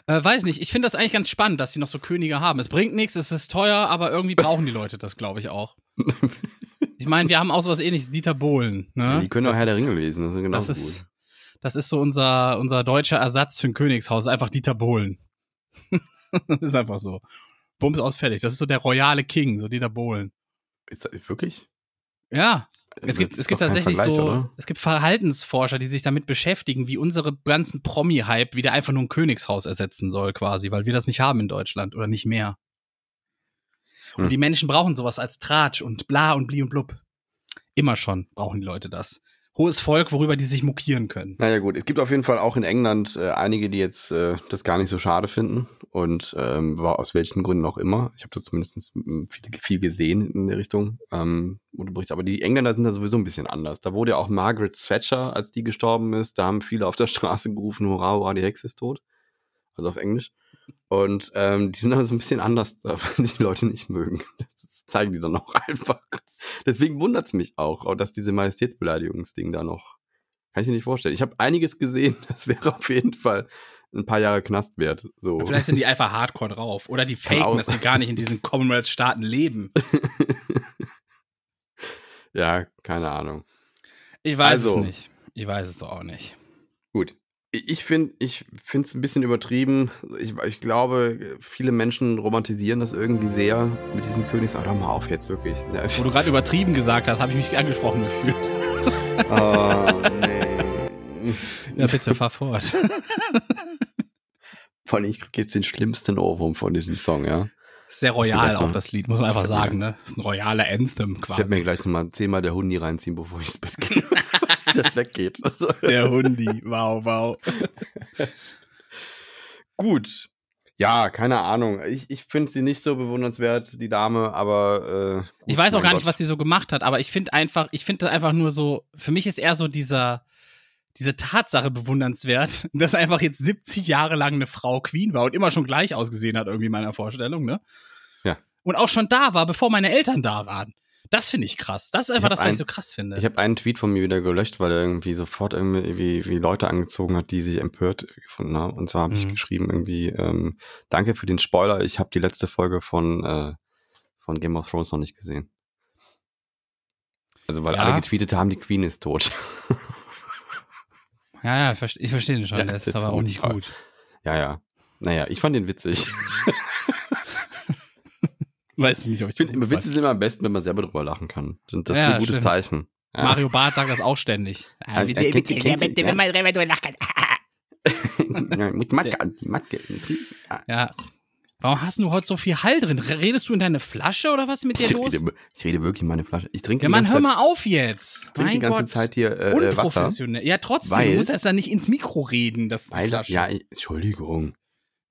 Äh, weiß nicht, ich finde das eigentlich ganz spannend, dass sie noch so Könige haben. Es bringt nichts, es ist teuer, aber irgendwie brauchen die Leute das, glaube ich, auch. Ich meine, wir haben auch sowas ähnliches, Dieter Bohlen. Ne? Die können Das Herr der Ringe lesen, das ist genauso Das ist, gut. Das ist so unser, unser deutscher Ersatz für ein Königshaus, einfach Dieter Bohlen. ist einfach so. Bums aus fertig. Das ist so der royale King, so Dieter Bohlen. Ist das wirklich? Ja. Es Das gibt, es gibt tatsächlich so, oder? es gibt Verhaltensforscher, die sich damit beschäftigen, wie unsere ganzen Promi-Hype wieder einfach nur ein Königshaus ersetzen soll, quasi, weil wir das nicht haben in Deutschland oder nicht mehr. Und Hm. die Menschen brauchen sowas als Tratsch und bla und bli und blub. Immer schon brauchen die Leute das. Hohes Volk, worüber die sich mokieren können. Naja gut, es gibt auf jeden Fall auch in England äh, einige, die jetzt äh, das gar nicht so schade finden und ähm, war aus welchen Gründen auch immer. Ich habe da zumindest viel, viel gesehen in der Richtung, ähm, berichtest. Aber die Engländer sind da sowieso ein bisschen anders. Da wurde ja auch Margaret Thatcher, als die gestorben ist, da haben viele auf der Straße gerufen, hurra, hurra, die Hexe ist tot. Also auf Englisch. Und ähm, die sind aber so ein bisschen anders, weil die Leute nicht mögen. Das zeigen die dann auch einfach. Deswegen wundert es mich auch, dass diese Majestätsbeleidigungsding da noch. Kann ich mir nicht vorstellen. Ich habe einiges gesehen, das wäre auf jeden Fall ein paar Jahre Knast wert. So. Vielleicht sind die einfach hardcore drauf. Oder die faken, dass sie gar nicht in diesen Commonwealth-Staaten leben. ja, keine Ahnung. Ich weiß Also. es nicht. Ich weiß es doch auch nicht. Gut. Ich finde ich finde es ein bisschen übertrieben. Ich, ich glaube, viele Menschen romantisieren das irgendwie sehr mit diesem Königs. Ah, mal auf jetzt wirklich. Ja, Wo du gerade übertrieben gesagt hast, habe ich mich angesprochen gefühlt. Oh, nee. Ja, bitte, fahr fort. Vor allem, ich krieg jetzt den schlimmsten Ohrwurm von diesem Song, ja. Sehr royal auch das Lied, muss man einfach sagen, ne? Das ist ein royaler Anthem Ich werde mir quasi. gleich nochmal zehnmal der Hundi reinziehen, bevor ich ins Bett gehe. das weggeht. Also, Der Hundi, wow, wow. gut. Ja, keine Ahnung. Ich, ich finde sie nicht so bewundernswert, die Dame, aber. Äh, gut, Ich weiß auch gar nicht, Gott. was sie so gemacht hat, aber ich finde einfach, ich finde einfach nur so, für mich ist eher so dieser, diese Tatsache bewundernswert, dass einfach jetzt 70 Jahre lang eine Frau Queen war und immer schon gleich ausgesehen hat, irgendwie in meiner Vorstellung, ne? Ja. Und auch schon da war, bevor meine Eltern da waren. Das finde ich krass. Das ist einfach das, was ein- ich so krass finde. Ich habe einen Tweet von mir wieder gelöscht, weil er irgendwie sofort irgendwie wie Leute angezogen hat, die sich empört gefunden haben. Und zwar habe ich Mhm. geschrieben irgendwie, ähm, danke für den Spoiler, ich habe die letzte Folge von, äh, von Game of Thrones noch nicht gesehen. Also weil Ja. alle getweetet haben, die Queen ist tot. ja, ja, ich verste- ich verstehe den schon. Ja, das das ist aber auch gut. nicht gut. ja, ja. Naja, ich fand den witzig. Weiß ich nicht, ob ich finde, Witze sind immer am besten, wenn man selber drüber lachen kann. Das Ja, ist ein gutes stimmt. Zeichen. Ja. Mario Barth sagt das auch ständig. Ja, wenn- ja. man wenn du lachen. ja, mit Matke, die Matke. Ja. Warum hast du heute so viel Hall drin? Redest du in deine Flasche oder was mit dir Ich los? rede, ich rede wirklich in meine Flasche. Ich trinke Ja, Mann, hör Zeit- mal auf jetzt. Ich trinke die ganze Gott. Zeit hier äh, äh, Wasser. Unprofessionell. Ja, trotzdem. Weil- du musst erst dann nicht ins Mikro reden, das ist die Weil, Flasche. ja, Entschuldigung.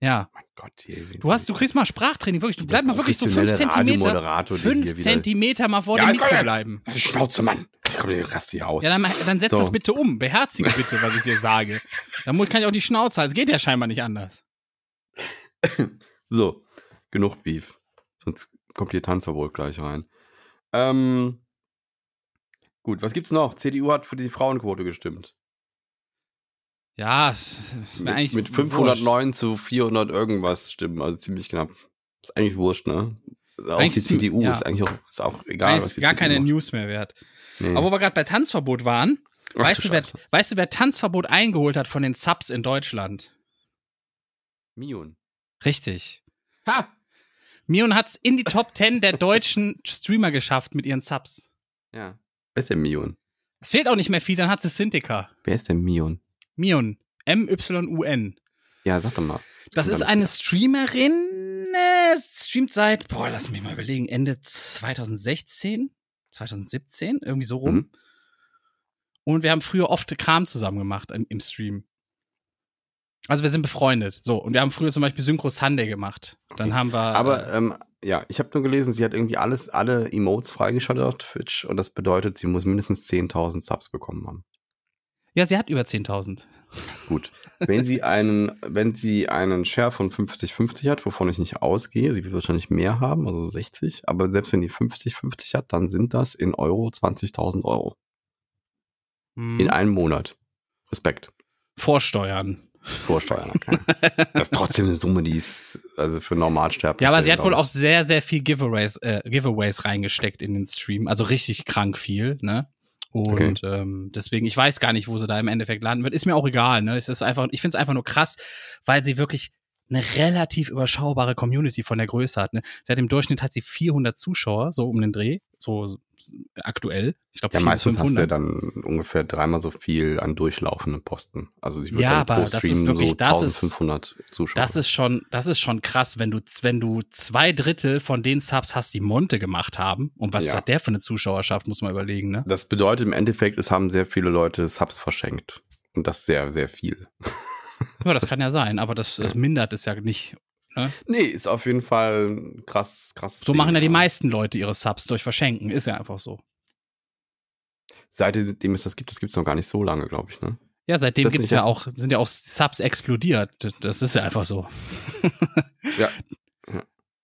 Ja. Mein Gott, hier. Du hast, du kriegst mal Sprachtraining, wirklich. Du bleib mal wirklich so fünf Zentimeter. Fünf Zentimeter mal vor Ja, dem Mikro bleiben. Schnauze, Mann. Ich komme dir raste hier aus. Ja, dann, dann setz So. das bitte um. Beherzige bitte, was ich dir sage. Dann kann ich auch die Schnauze halten. Es geht ja scheinbar nicht anders. So, genug Beef. Sonst kommt hier Tanzverbot gleich rein. Ähm, gut, was gibt's noch? CDU hat für die Frauenquote gestimmt. Ja, Mit, eigentlich mit wurscht. 509 zu 400 irgendwas Stimmen, also ziemlich knapp. Ist eigentlich wurscht, ne? Auch Eigentlich die CDU ja. ist eigentlich auch, ist auch egal. Eigentlich ist gar CDU keine macht. News mehr wert. Nee. Aber wo wir gerade bei Tanzverbot waren, Ach, weißt, du wer, weißt du, wer Tanzverbot eingeholt hat von den Subs in Deutschland? Mion. Richtig. Ha! Mion hat's in die Top 10 der deutschen Streamer geschafft mit ihren Subs. Ja. Wer ist der Mion? Es fehlt auch nicht mehr viel, dann hat sie Syndica. Wer ist der Mion? Mion. M-Y-U-N. Ja, sag doch mal. Das ist eine Streamerin, äh, streamt seit, boah, lass mich mal überlegen, Ende 2016, 2017, irgendwie so rum. Mhm. Und wir haben früher oft Kram zusammen gemacht im, im Stream. Also wir sind befreundet. So, und wir haben früher zum Beispiel Synchro Sunday gemacht. Dann haben wir. Aber äh, ähm, ja, ich habe nur gelesen, sie hat irgendwie alles, alle Emotes freigeschaltet auf Twitch und das bedeutet, sie muss mindestens 10.000 Subs bekommen haben. Ja, sie hat über 10.000. Gut. Wenn sie einen, wenn sie einen Share von 50-50 hat, wovon ich nicht ausgehe, sie wird wahrscheinlich mehr haben, also 60, aber selbst wenn die 50-50 hat, dann sind das in Euro 20.000 Euro. Hm. In einem Monat. Respekt. Vorsteuern. Vorsteuern. Okay. das ist trotzdem eine Summe, die ist, also für Normalsterbliche. Ja, aber sie hat wohl auch sehr, sehr viel Giveaways, äh, Giveaways reingesteckt in den Stream. Also richtig krank viel, ne? Und ähm, deswegen, ich weiß gar nicht, wo sie da im Endeffekt landen wird. Ist mir auch egal, ne? Es ist einfach, ich finde es einfach nur krass, weil sie wirklich eine relativ überschaubare Community von der Größe hat. Ne? Seit im Durchschnitt hat sie 400 Zuschauer, so um den Dreh, so aktuell. Ich glaube, Ja, meistens hast du ja 500. dann ungefähr dreimal so viel an durchlaufenden Posten. Also ich würde Ja, aber das ist wirklich- so das ist- 1500 Zuschauer. Das ist schon, das ist schon krass, wenn du, wenn du zwei Drittel von den Subs hast, die Monte gemacht haben. Und was Ja. hat der für eine Zuschauerschaft, muss man überlegen, ne? Das bedeutet im Endeffekt, es haben sehr viele Leute Subs verschenkt. Und das sehr, sehr viel. Ja, das kann ja sein, aber das, das mindert es ja nicht. Ne? Nee, ist auf jeden Fall ein krass, krass. So machen ja die meisten Leute ihre Subs durch Verschenken. Ist ja einfach so. Seitdem es das gibt, das gibt es noch gar nicht so lange, glaube ich, ne? Ja, seitdem gibt's ja auch, sind ja auch Subs explodiert. Das ist ja einfach so. Ja.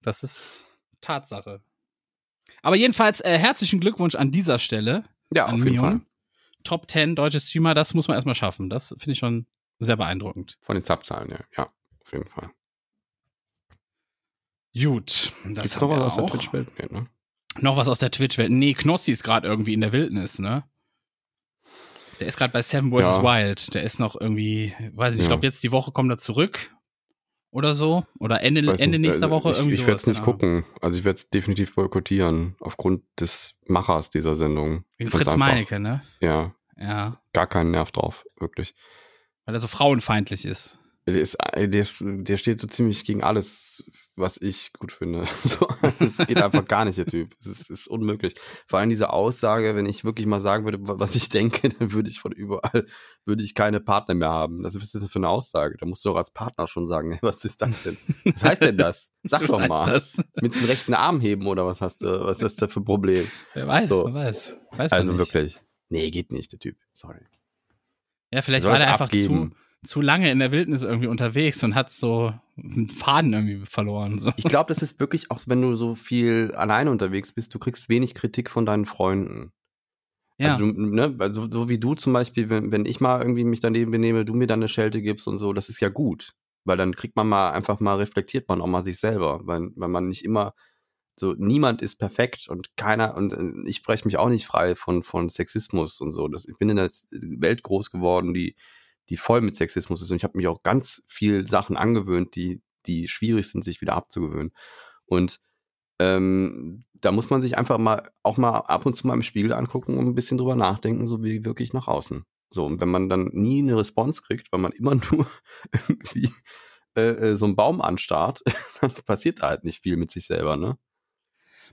Das ist Tatsache. Aber jedenfalls äh, herzlichen Glückwunsch an dieser Stelle. Ja, auf jeden Mion. Fall. Top 10 deutsche Streamer, das muss man erstmal schaffen. Das finde ich schon sehr beeindruckend. Von den Subzahlen, ja. Ja, auf jeden Fall. Gut, das Gibt's haben noch was aus der. Twitch-Welt? Nee, ne? Noch was aus der Twitch-Welt. Nee, Knossi ist gerade irgendwie in der Wildnis, ne? Der ist gerade bei Seven vs. Ja. Wild. Der ist noch irgendwie, weiß ich nicht, ich Ja. glaube, jetzt die Woche kommt er zurück. Oder so. Oder Ende, Weiß Ende nicht, nächster also Woche. Ich, irgendwie ich werde es nicht Ahnung. gucken. Also ich werde es definitiv boykottieren, aufgrund des Machers dieser Sendung. Wegen Ich Fritz einfach- Meinecke, ne? Ja, Ja. gar keinen Nerv drauf, wirklich. Weil er so frauenfeindlich ist. Der, ist, der, ist, der steht so ziemlich gegen alles, was ich gut finde. So, Es geht einfach gar nicht, der Typ. Es ist, ist unmöglich. Vor allem diese Aussage, wenn ich wirklich mal sagen würde, was ich denke, dann würde ich von überall, würde ich keine Partner mehr haben. Das ist das für eine Aussage? Da musst du doch als Partner schon sagen, hey, was ist das denn? Was heißt denn das? Sag Was doch mal. das? Mit dem rechten Arm heben oder was hast du? Was ist das für ein Problem? Wer weiß, So. wer weiß. Weiß Also nicht. wirklich. Nee, geht nicht, der Typ. Sorry. Ja, vielleicht war es er einfach abgeben. zu lange in der Wildnis irgendwie unterwegs und hat so einen Faden irgendwie verloren. So. Ich glaube, das ist wirklich auch, wenn du so viel alleine unterwegs bist, du kriegst wenig Kritik von deinen Freunden. Ja. Also, du, ne, also so wie du zum Beispiel, wenn, wenn ich mal irgendwie mich daneben benehme, du mir dann eine Schelte gibst und so, das ist ja gut. Weil dann kriegt man mal einfach mal, reflektiert man auch mal sich selber, weil, weil man nicht immer so, niemand ist perfekt und keiner, und äh, ich spreche mich auch nicht frei von, von Sexismus und so. Das, ich bin in der Welt groß geworden, die, die voll mit Sexismus ist und ich habe mich auch ganz viel Sachen angewöhnt, die, die schwierig sind, sich wieder abzugewöhnen. Und ähm, da muss man sich einfach mal auch mal ab und zu mal im Spiegel angucken und ein bisschen drüber nachdenken, so wie wirklich nach außen. So, und wenn man dann nie eine Response kriegt, weil man immer nur irgendwie äh, äh, so einen Baum anstarrt, dann passiert da halt nicht viel mit sich selber, ne?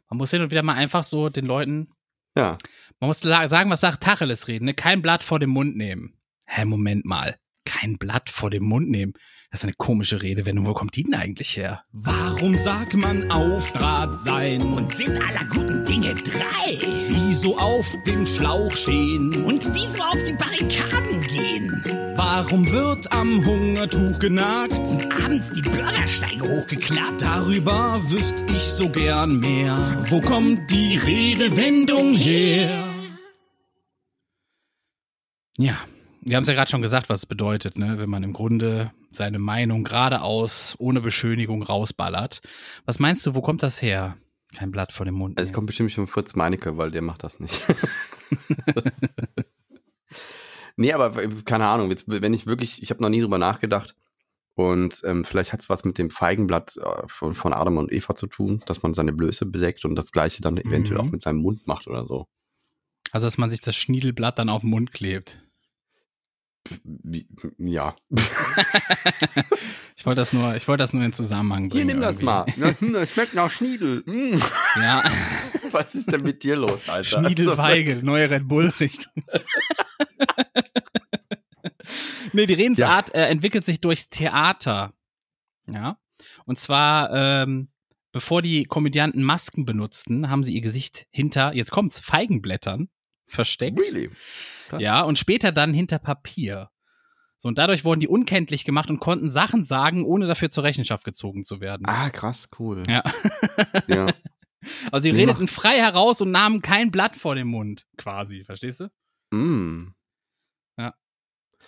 Man muss hin und wieder mal einfach so den Leuten, Ja. man muss sagen, was sagt Tacheles reden, ne? Kein Blatt vor dem Mund nehmen. Hä, Moment mal. Kein Blatt vor dem Mund nehmen. Das ist eine komische Redewendung. Wo kommt die denn eigentlich her? Warum sagt man auf Draht sein? Und sind aller guten Dinge drei? Wieso auf dem Schlauch stehen? Und wieso auf die Barrikaden gehen? Warum wird am Hungertuch genagt? Und abends die Bürgersteige hochgeklappt? Darüber wüsste ich so gern mehr. Wo kommt die Redewendung her? Ja, wir haben es ja gerade schon gesagt, was es bedeutet, ne? wenn man im Grunde seine Meinung geradeaus, ohne Beschönigung rausballert. Was meinst du, wo kommt das her? Kein Blatt vor dem Mund. Es nehmen. kommt bestimmt von Fritz Meinecke, weil der macht das nicht. nee, aber keine Ahnung, jetzt, wenn ich wirklich, ich habe noch nie drüber nachgedacht und ähm, vielleicht hat es was mit dem Feigenblatt äh, von, von Adam und Eva zu tun, dass man seine Blöße bedeckt und das gleiche dann eventuell Mhm. auch mit seinem Mund macht oder so. Also, dass man sich das Schniedelblatt dann auf den Mund klebt. Ja. Ich wollte das nur, ich wollte das nur in Zusammenhang bringen. irgendwie. Das schmeckt nach Schniedel. Mm. Ja, Was ist denn mit dir los, Alter? Schniedelfeige, neue Red Bull-Richtung. nee, die Redensart äh, entwickelt sich durchs Theater. Ja. Und zwar, ähm, bevor die Komödianten Masken benutzten, haben sie ihr Gesicht hinter, jetzt kommt's, Feigenblättern versteckt. Really? Krass. Ja, und später dann hinter Papier. So, und dadurch wurden die unkenntlich gemacht und konnten Sachen sagen, ohne dafür zur Rechenschaft gezogen zu werden. Ah, krass, cool. Ja. ja. Also sie redeten frei heraus und nahmen kein Blatt vor den Mund, quasi, verstehst du? Mm.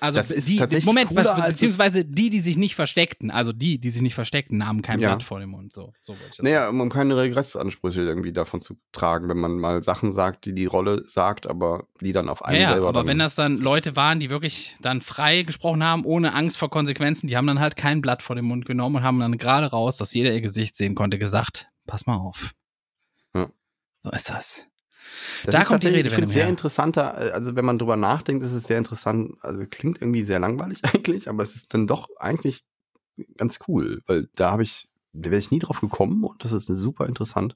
Also Das ist die, tatsächlich Moment, was, beziehungsweise die, die sich nicht versteckten, also die, die sich nicht versteckten, nahmen kein Ja. Blatt vor den Mund. So, so wollte ich das Naja, um, um keine Regressansprüche irgendwie davon zu tragen, wenn man mal Sachen sagt, die die Rolle sagt, aber die dann auf einen Ja, ja, selber aber wenn das dann Leute waren, die wirklich dann frei gesprochen haben, ohne Angst vor Konsequenzen, die haben dann halt kein Blatt vor den Mund genommen und haben dann gerade raus, dass jeder ihr Gesicht sehen konnte, gesagt, pass mal auf. Ja. So ist das. Das Da kommt die Redewendung Ich finde es sehr interessanter, also wenn man drüber nachdenkt, ist es sehr interessant, also klingt irgendwie sehr langweilig eigentlich, aber es ist dann doch eigentlich ganz cool, weil da habe ich, da wäre ich nie drauf gekommen und das ist super interessant,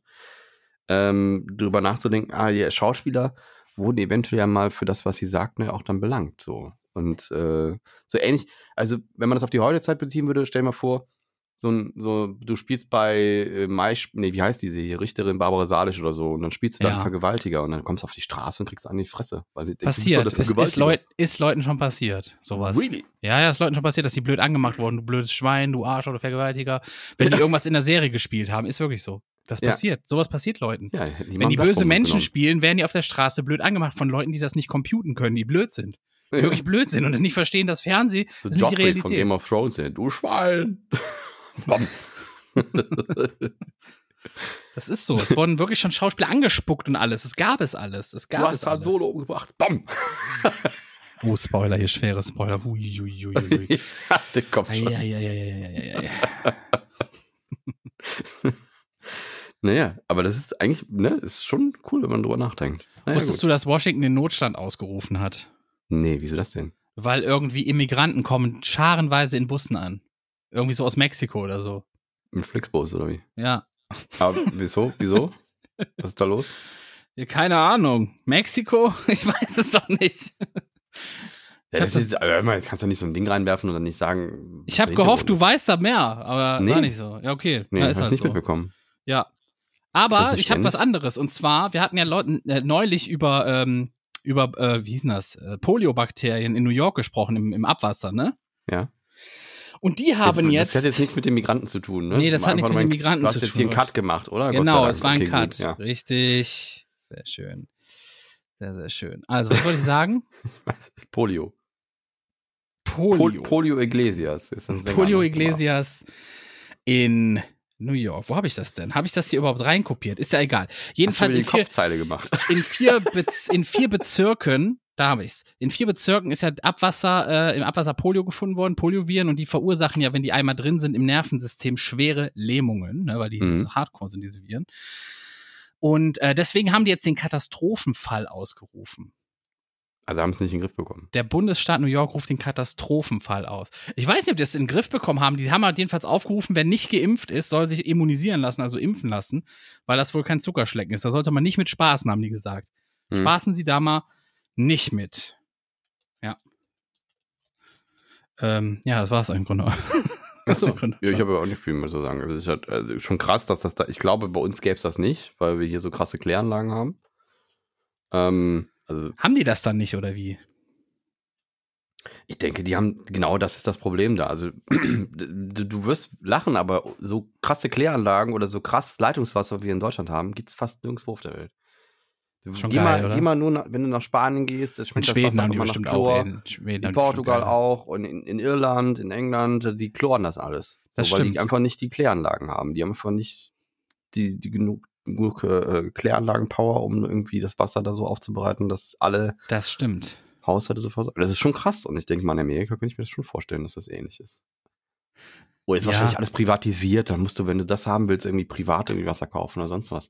ähm, drüber nachzudenken, ah, die Schauspieler wurden eventuell ja mal für das, was sie sagten, ja auch dann belangt, so. Und äh, so ähnlich, also wenn man das auf die heutige Zeit beziehen würde, stell dir mal vor, so ein, so, du spielst bei äh, Mai, nee, wie heißt diese hier, Richterin Barbara Salisch oder so, und dann spielst du da Ja. einen Vergewaltiger und dann kommst du auf die Straße und kriegst an die Fresse. Weil sie Passiert. der Ist, ist. Leut, ist Leuten schon passiert, sowas. Really? Ja, ja, ist Leuten schon passiert, dass die blöd angemacht wurden. Du blödes Schwein, du Arsch oder Vergewaltiger. Wenn die irgendwas in der Serie gespielt haben, ist wirklich so. Das Ja. passiert. Sowas passiert Leuten. Ja, hätten Wenn die böse Menschen genommen. spielen, werden die auf der Straße blöd angemacht von Leuten, die das nicht computen können, die blöd sind. Die wirklich blöd sind und nicht verstehen, dass Fernsehen So das ist nicht die Joffrey von Realität. Game of Thrones, ja, du Schwein. Bam. Das ist so. Es wurden wirklich schon Schauspieler angespuckt und alles. Es gab es alles. Es gab du es hast Han alles. Solo umgebracht. Bam. Oh, Spoiler, hier schwere Spoiler. Ui, ui, ui, ui. ja, der Kopf schon. Ja, ja, ja, ja, ja, ja, ja. Naja, aber das ist eigentlich, ne, ist schon cool, wenn man drüber nachdenkt. Naja, Wusstest du, dass Washington den Notstand ausgerufen hat? Nee, wieso das denn? Weil irgendwie Immigranten kommen scharenweise in Bussen an. Irgendwie so aus Mexiko oder so. Mit Flixbus oder wie? Ja. Aber wieso? Wieso? Was ist da los? ja keine Ahnung. Mexiko? Ich weiß es doch nicht. Ich Ja, hab das ist, aber mal, jetzt kannst du nicht so ein Ding reinwerfen und dann nicht sagen. Ich habe gehofft, du weißt da mehr, aber Nee. war nicht so. Ja, okay. Nee, ja, hab ist ich halt nicht so. mitbekommen. Ja. Aber ich habe was anderes. Und zwar, wir hatten ja Leuten, äh, neulich über, ähm, über äh, wie hieß das, äh, Poliobakterien in New York gesprochen, im, im Abwasser, ne? Ja. Und die haben jetzt. Das hat jetzt nichts mit den Migranten zu tun, ne? Nee, das hat nichts mit den Migranten du hast zu jetzt tun. hier einen Cut gemacht, oder? Genau, es war ein Okay, Cut. Gut, ja. Richtig. Sehr schön. Sehr, sehr schön. Also, was wollte ich sagen? Polio. Polio. Polio, Iglesias. Ist ein Sänger. Polio Iglesias in New York. Wo habe ich das denn? Habe ich das hier überhaupt reinkopiert? Ist ja egal. Hast du Jedenfalls in vier, Kopfzeile gemacht. in vier, Bez in vier Bezirken, da habe ich's. In vier Bezirken ist ja Abwasser, äh, im Abwasser Polio gefunden worden, Polioviren, und die verursachen ja, wenn die einmal drin sind, im Nervensystem schwere Lähmungen, ne, weil die Mhm. so hardcore sind, diese Viren. Und äh, deswegen haben die jetzt den Katastrophenfall ausgerufen. Also haben es nicht in den Griff bekommen. Der Bundesstaat New York ruft den Katastrophenfall aus. Ich weiß nicht, ob die das in den Griff bekommen haben. Die haben halt jedenfalls aufgerufen, wer nicht geimpft ist, soll sich immunisieren lassen, also impfen lassen, weil das wohl kein Zuckerschlecken ist. Da sollte man nicht mit spaßen, haben die gesagt. Hm. Spaßen Sie da mal nicht mit. Ja. Ähm, ja, das war's im Grunde. Achso. Im Grunde. Ja, ich habe ja auch nicht viel mehr zu sagen. Es ist halt also schon krass, dass das da. Ich glaube, bei uns gäbe es das nicht, weil wir hier so krasse Kläranlagen haben. Ähm, also haben die das dann nicht, oder wie? ich denke, die haben genau das ist das Problem da. Also du, du wirst lachen, aber so krasse Kläranlagen oder so krass Leitungswasser wie wir in Deutschland haben, gibt es fast nirgendwo auf der Welt. Schon geh, geil, mal, oder? geh mal nur, nach, wenn du nach Spanien gehst, das In schmeckt das Schweden Wasser haben die bestimmt Chlor. auch. In Schweden In Portugal auch und in, in Irland, in England, die chloren das alles. So, Das weil die stimmt. einfach nicht die Kläranlagen haben. Die haben einfach nicht die, die genug, genug äh, Kläranlagen-Power, um irgendwie das Wasser da so aufzubereiten, dass alle Das stimmt. Haushalte so versorgen. Das ist schon krass. Und ich denke mal, in Amerika könnte ich mir das schon vorstellen, dass das ähnlich ist. Oder ist Ja. wahrscheinlich alles privatisiert. Dann musst du, wenn du das haben willst, irgendwie privat irgendwie Wasser kaufen oder sonst was.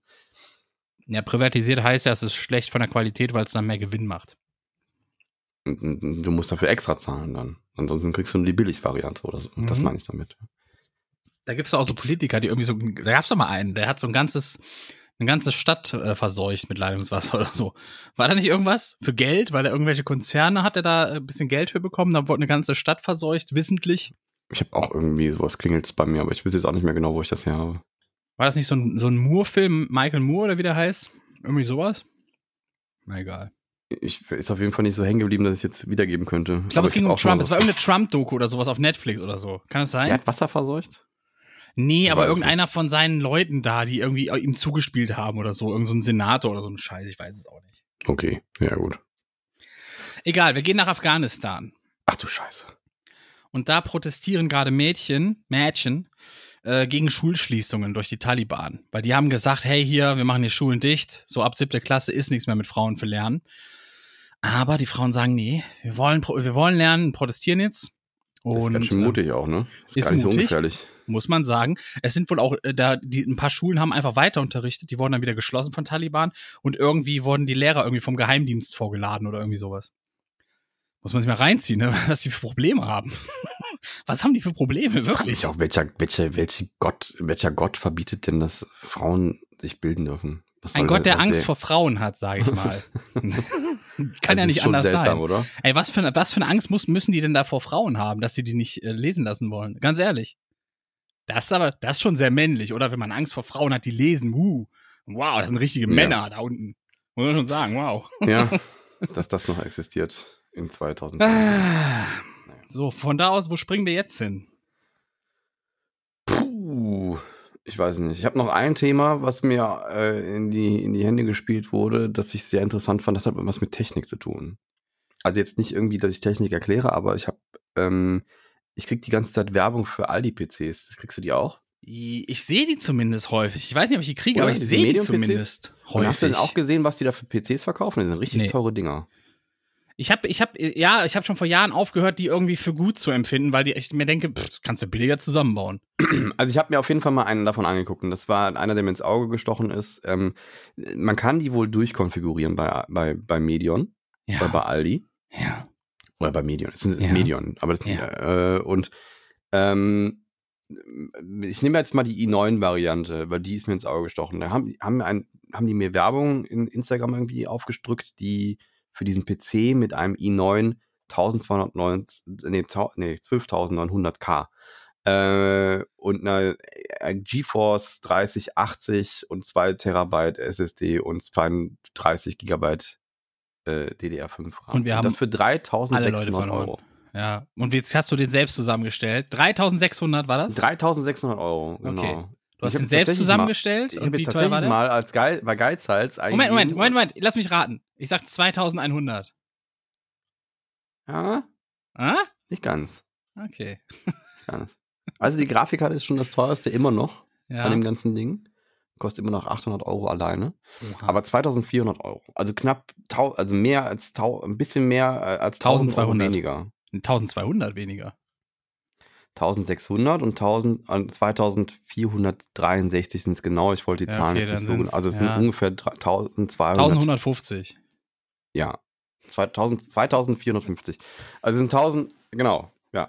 Ja, privatisiert heißt ja, es ist schlecht von der Qualität, weil es dann mehr Gewinn macht. Du musst dafür extra zahlen dann. Ansonsten kriegst du nur die Billigvariante oder so. Das Mhm. meine ich damit. Da gibt es auch so Politiker, die irgendwie so, da gab es doch mal einen, der hat so ein ganzes, eine ganze Stadt äh, verseucht mit Leitungswasser oder so. War da nicht irgendwas für Geld, weil er irgendwelche Konzerne hat, er da ein bisschen Geld für bekommen, dann wurde eine ganze Stadt verseucht, wissentlich. Ich habe auch irgendwie sowas klingelt bei mir, aber ich weiß jetzt auch nicht mehr genau, wo ich das her habe. War das nicht so ein, so ein Moore-Film, Michael Moore oder wie der heißt? Irgendwie sowas? Na egal. Ich ist auf jeden Fall nicht so hängen geblieben, dass ich es jetzt wiedergeben könnte. Ich glaube, es ging um Trump. Es war irgendeine Trump-Doku oder sowas auf Netflix oder so. Kann es sein? Er hat Wasser verseucht? Nee, Ich aber irgendeiner von seinen Leuten da, die irgendwie ihm zugespielt haben oder so. Irgend so ein Senator oder so ein Scheiß. Ich weiß es auch nicht. Okay, ja gut. Egal, wir gehen nach Afghanistan. Ach du Scheiße. Und da protestieren gerade Mädchen, Mädchen, äh, gegen Schulschließungen durch die Taliban. Weil die haben gesagt, hey hier, wir machen die Schulen dicht. So ab siebte Klasse ist nichts mehr mit Frauen für Lernen. Aber die Frauen sagen, nee, wir wollen, wir wollen lernen und protestieren jetzt. Das ist Und ganz schön äh, mutig auch, ne? ist gar nicht so mutig. ungefährlich. muss man sagen. Es sind wohl auch, äh, da, die, ein paar Schulen haben einfach weiter unterrichtet, die wurden dann wieder geschlossen von Taliban und irgendwie wurden die Lehrer irgendwie vom Geheimdienst vorgeladen oder irgendwie sowas. Muss man sich mal reinziehen, ne? was die für Probleme haben. Was haben die für Probleme, wirklich? auch, welcher, welcher, welcher Gott, welcher Gott verbietet denn, dass Frauen sich bilden dürfen? Was Ein Gott, der Angst vor Frauen hat, sage ich mal. Kann Also ja ist nicht anders seltsam, sein. oder? Ey, was für, eine- was für eine Angst muss, müssen die denn da vor Frauen haben, dass sie die nicht äh, lesen lassen wollen? Ganz ehrlich. Das ist aber, das ist schon sehr männlich, oder? Wenn man Angst vor Frauen hat, die lesen, uh, wow, das sind richtige Ja. Männer da unten. Muss man schon sagen, wow. Ja, dass das noch existiert in 2000. So, von da aus, wo springen wir jetzt hin? Puh, ich weiß nicht. Ich habe noch ein Thema, was mir äh, in, die, in die Hände gespielt wurde, das ich sehr interessant fand. Das hat was mit Technik zu tun. Also jetzt nicht irgendwie, dass ich Technik erkläre, aber ich habe, ähm, ich krieg die ganze Zeit Werbung für Aldi-PCs. Kriegst du die auch? Ich sehe die zumindest häufig. Ich weiß nicht, ob ich die kriege, Oder aber ich sehe die zumindest Und häufig. hast du denn auch gesehen, was die da für PCs verkaufen? Das sind richtig Nee. teure Dinger. Ich habe, ich habe, ja, ich habe schon vor Jahren aufgehört, die irgendwie für gut zu empfinden, weil die ich mir denke, pff, das kannst du billiger zusammenbauen. Also ich habe mir auf jeden Fall mal einen davon angeguckt und das war einer, der mir ins Auge gestochen ist. Ähm, man kann die wohl durchkonfigurieren bei, bei, bei Medion oder bei Aldi. ja. Oder bei Medion. Es ist Ja. Medion, aber das Ja. äh, und ähm, ich nehme jetzt mal die i9-Variante, weil die ist mir ins Auge gestochen. Da haben, haben, ein, haben die mir Werbung in Instagram irgendwie aufgedrückt, die für diesen PC mit einem i9 1290, nee, tau- nee 12.900K äh, und einer äh, GeForce 3080 und 2 Terabyte SSD und 32 Gigabyte äh, DDR5 RAM. Und wir haben das für Alle Leute 3600 verloren. Euro. Ja. Und jetzt hast du den selbst zusammengestellt. 3600 war das? 3600 Euro, genau. Okay. Du hast Ich den selbst zusammengestellt? Ich Und habe jetzt tatsächlich mal als Geil, bei Geizhals Moment, Moment, eingegeben- Moment, Moment. Lass mich raten. Ich sag 2100. Ja, Ah? nicht ganz. Okay. Also die Grafikkarte ist schon das teuerste immer noch Ja. an dem ganzen Ding. Kostet immer noch 800 Euro alleine. Oha. Aber 2400 Euro. Also knapp, also mehr als, ein bisschen mehr äh, als 1000 Euro 1200. weniger. 1200 weniger. 1600 und 1000, äh, 2463 sind es genau. Ich wollte die Ja, Zahlen okay, jetzt nicht so. Also es ja. sind ungefähr 1200. 1150. Ja. 2000, 2450. Also sind 1000, genau, ja.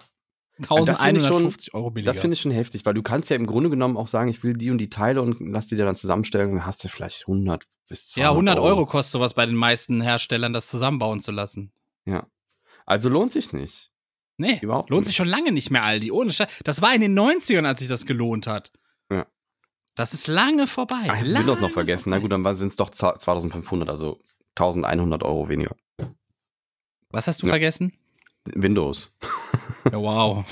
das finde ich 1150 Euro billiger. Das finde ich schon heftig, weil du kannst ja im Grunde genommen auch sagen, ich will die und die Teile und lass die dir dann zusammenstellen und dann hast du vielleicht 100 bis 200 ja, 100 Euro kostet sowas bei den meisten Herstellern, das zusammenbauen zu lassen. Ja. Also lohnt sich nicht. Nee, Überhaupt lohnt nicht. sich schon lange nicht mehr, Aldi. Ohne Scheiß. Das war in den 90ern, als sich das gelohnt hat. Ja. Das ist lange vorbei. Ach, ich habe Windows noch vergessen. Na vorbei. gut, dann sind es doch 2500, also 1100 Euro weniger. Was hast du Ja. vergessen? Windows. Ja, wow.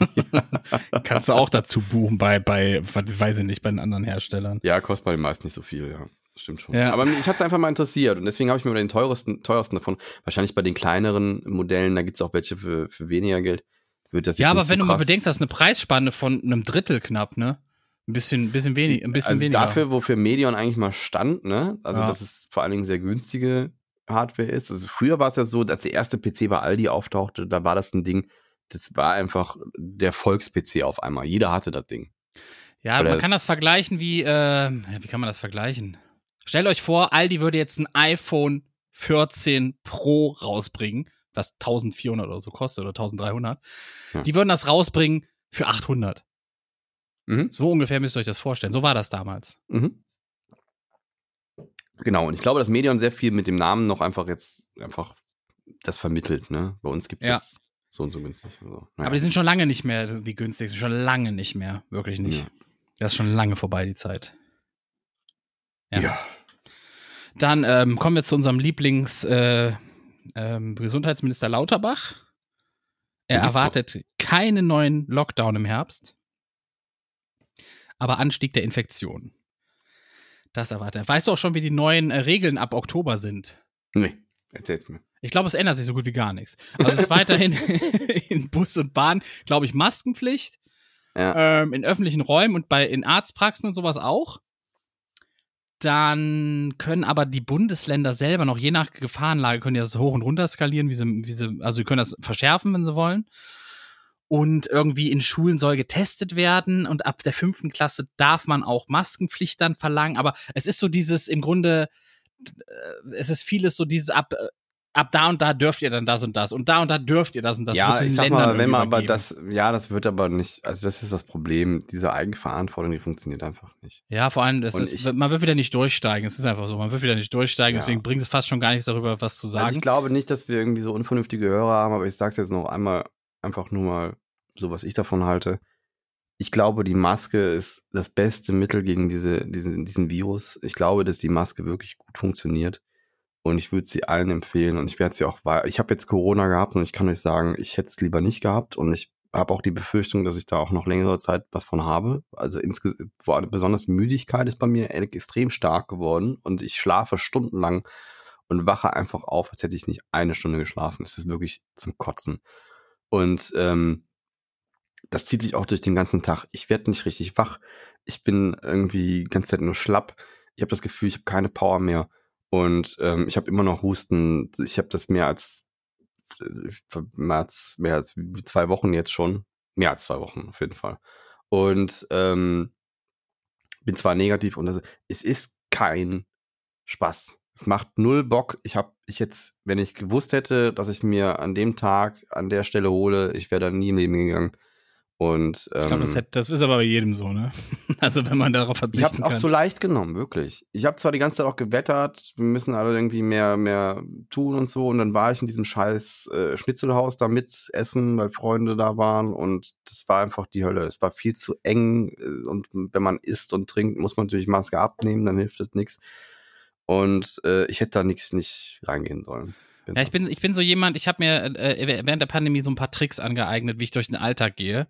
Kannst du auch dazu buchen bei, bei, weiß ich nicht, bei den anderen Herstellern. Ja, kostet bei den meisten nicht so viel, ja. Das Stimmt schon. Ja. Aber mich hat es einfach mal interessiert und deswegen habe ich mir den teuersten, teuersten davon, wahrscheinlich bei den kleineren Modellen, da gibt es auch welche für, für weniger Geld. Wird das Ja, aber nicht wenn so du mal krass- bedenkst, das ist eine Preisspanne von einem Drittel knapp, ne? Ein bisschen, bisschen wenig, ein bisschen also weniger. dafür, wofür Medion eigentlich mal stand, ne? Also, Ja. dass es vor allen Dingen sehr günstige Hardware ist. Also, früher war es ja so, dass der erste PC bei Aldi auftauchte, da war das ein Ding, das war einfach der Volks-PC auf einmal. Jeder hatte das Ding. Ja, Oder- man kann das vergleichen wie, äh, wie kann man das vergleichen? Stellt euch vor, Aldi würde jetzt ein iPhone 14 Pro rausbringen, was 1400 oder so kostet oder 1300. Ja. Die würden das rausbringen für 800. Mhm. So ungefähr müsst ihr euch das vorstellen. So war das damals. Mhm. Genau, und ich glaube, dass Medion sehr viel mit dem Namen noch einfach jetzt einfach das vermittelt, ne? Bei uns gibt es Ja. das so und so günstig. Also, naja. Aber die sind schon lange nicht mehr die günstigsten. Schon lange nicht mehr. Wirklich nicht. Ja. Das ist schon lange vorbei, die Zeit. ja. Dann ähm, kommen wir zu unserem Lieblings äh, ähm, Gesundheitsminister Lauterbach. Er erwartet keinen neuen Lockdown im Herbst, aber Anstieg der Infektion. Das erwartet er. Weißt du auch schon, wie die neuen äh, Regeln ab Oktober sind? Nee, erzähl's mir. Ich glaube, es ändert sich so gut wie gar nichts. Also es ist weiterhin in Bus und Bahn, glaube ich, Maskenpflicht. Ja. Ähm, in öffentlichen Räumen und bei in Arztpraxen und sowas auch. Dann können aber die Bundesländer selber noch, je nach Gefahrenlage, können die das hoch und runter skalieren, wie sie, wie sie, also sie können das verschärfen, wenn sie wollen. Und irgendwie in Schulen soll getestet werden und ab der fünften Klasse darf man auch Maskenpflicht dann verlangen. Aber es ist so dieses im Grunde, äh, es ist vieles so dieses ab, äh, ab da und da dürft ihr dann das und das und da und da dürft ihr das und das. ja, ich sag mal, wenn man aber das, ja, das wird aber nicht, also das ist das Problem. Diese Eigenverantwortung, die funktioniert einfach nicht. Ja, vor allem, ist, ich- man wird wieder nicht durchsteigen. Es ist einfach so, man wird wieder nicht durchsteigen. Ja. Deswegen bringt es fast schon gar nichts darüber, was zu Also sagen. ich glaube nicht, dass wir irgendwie so unvernünftige Hörer haben, aber ich sag's jetzt noch einmal, einfach nur mal so, was ich davon halte. Ich glaube, die Maske ist das beste Mittel gegen diese, diesen, diesen Virus. Ich glaube, dass die Maske wirklich gut funktioniert. Und ich würde sie allen empfehlen. Und ich werde sie auch. Ich habe jetzt Corona gehabt und ich kann euch sagen, ich hätte es lieber nicht gehabt. Und ich habe auch die Befürchtung, dass ich da auch noch längere Zeit was von habe. Also insgesamt, besonders Müdigkeit ist bei mir extrem stark geworden. Und ich schlafe stundenlang und wache einfach auf, als hätte ich nicht eine Stunde geschlafen. Es ist wirklich zum Kotzen. Und ähm, das zieht sich auch durch den ganzen Tag. Ich werde nicht richtig wach. Ich bin irgendwie die ganze Zeit nur schlapp. Ich habe das Gefühl, ich habe keine Power mehr. Und ähm, ich habe immer noch Husten. Ich habe das mehr als, äh, mehr als mehr als zwei Wochen jetzt schon. Mehr als zwei Wochen auf jeden Fall. Und ähm, bin zwar negativ und das, es ist kein Spaß. Es macht null Bock. Ich habe ich jetzt, wenn ich gewusst hätte, dass ich mir an dem Tag an der Stelle hole, ich wäre da nie im Leben gegangen. Und ähm, ich glaube, das, das ist aber bei jedem so, ne? Also wenn man darauf ich habe verzichten es auch kann. so leicht genommen, wirklich. Ich habe zwar die ganze Zeit auch gewettert, wir müssen alle irgendwie mehr, mehr tun und so. Und dann war ich in diesem scheiß äh, Schnitzelhaus da mit essen, weil Freunde da waren. Und das war einfach die Hölle. Es war viel zu eng. äh, Und wenn man isst und trinkt, muss man natürlich Maske abnehmen, dann hilft das nichts. Und äh, ich hätte da nichts nicht reingehen sollen. Ja, ich bin, ich bin so jemand, ich habe mir äh, während der Pandemie so ein paar Tricks angeeignet, wie ich durch den Alltag gehe,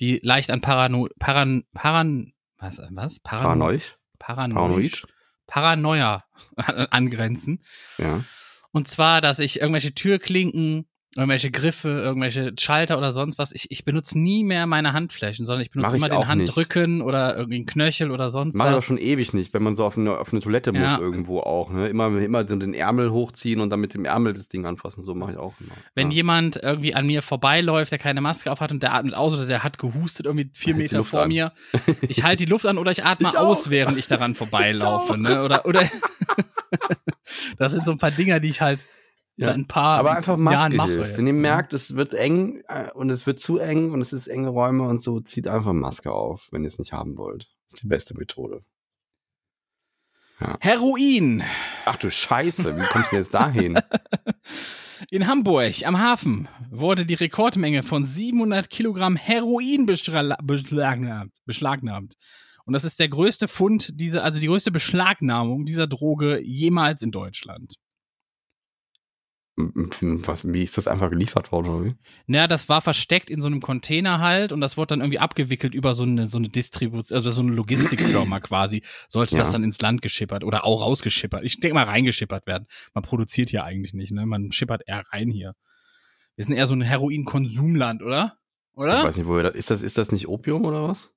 die leicht an Parano, Paran, Paran, was, was? Paran, Paranoid? Paranoid? Paranoid? Paranoia angrenzen. Ja. Und zwar, dass ich irgendwelche Türklinken, irgendwelche Griffe, irgendwelche Schalter oder sonst was, ich, ich benutze nie mehr meine Handflächen, sondern ich benutze Mach ich immer den auch nicht. Handrücken oder irgendwie einen Knöchel oder sonst Mach ich was. auch schon ewig nicht, wenn man so auf eine, auf eine Toilette muss Ja. irgendwo auch. Ne? Immer, immer so den Ärmel hochziehen und dann mit dem Ärmel das Ding anfassen. So mache ich auch immer. Wenn ja. jemand irgendwie an mir vorbeiläuft, der keine Maske auf hat und der atmet aus oder der hat gehustet irgendwie vier die Meter vor an. mir, ich halte die Luft an oder ich atme Ich aus, während ich daran vorbeilaufe. auch. Ne? Oder, oder das sind so ein paar Dinger, die ich halt Ja. seit ein paar Aber einfach Jahren Maske mache. hilft. Wenn ihr ne? merkt, es wird eng äh, und es wird zu eng und es ist enge Räume und so, zieht einfach Maske auf, wenn ihr es nicht haben wollt. Das ist die beste Methode. Heroin Ach du Scheiße, wie kommst du jetzt dahin? in Hamburg am Hafen wurde die Rekordmenge von 700 Kilogramm Heroin beschla- beschlagnahmt. beschlagnahmt. Und das ist der größte Fund, diese, also die größte Beschlagnahmung dieser Droge jemals in Deutschland. Was, wie ist das einfach geliefert worden, oder wie? Naja, das war versteckt in so einem Container halt und das wurde dann irgendwie abgewickelt über so eine, so eine Distribution, also so eine Logistikfirma quasi. Sollte das Ja. dann ins Land geschippert oder auch rausgeschippert. Ich denke mal reingeschippert werden. Man produziert hier eigentlich nicht, ne? Man schippert eher rein hier. Wir sind eher so ein Heroin-Konsumland, oder? Oder? Ich weiß nicht, wo ihr das, ist das, ist das nicht Opium oder was?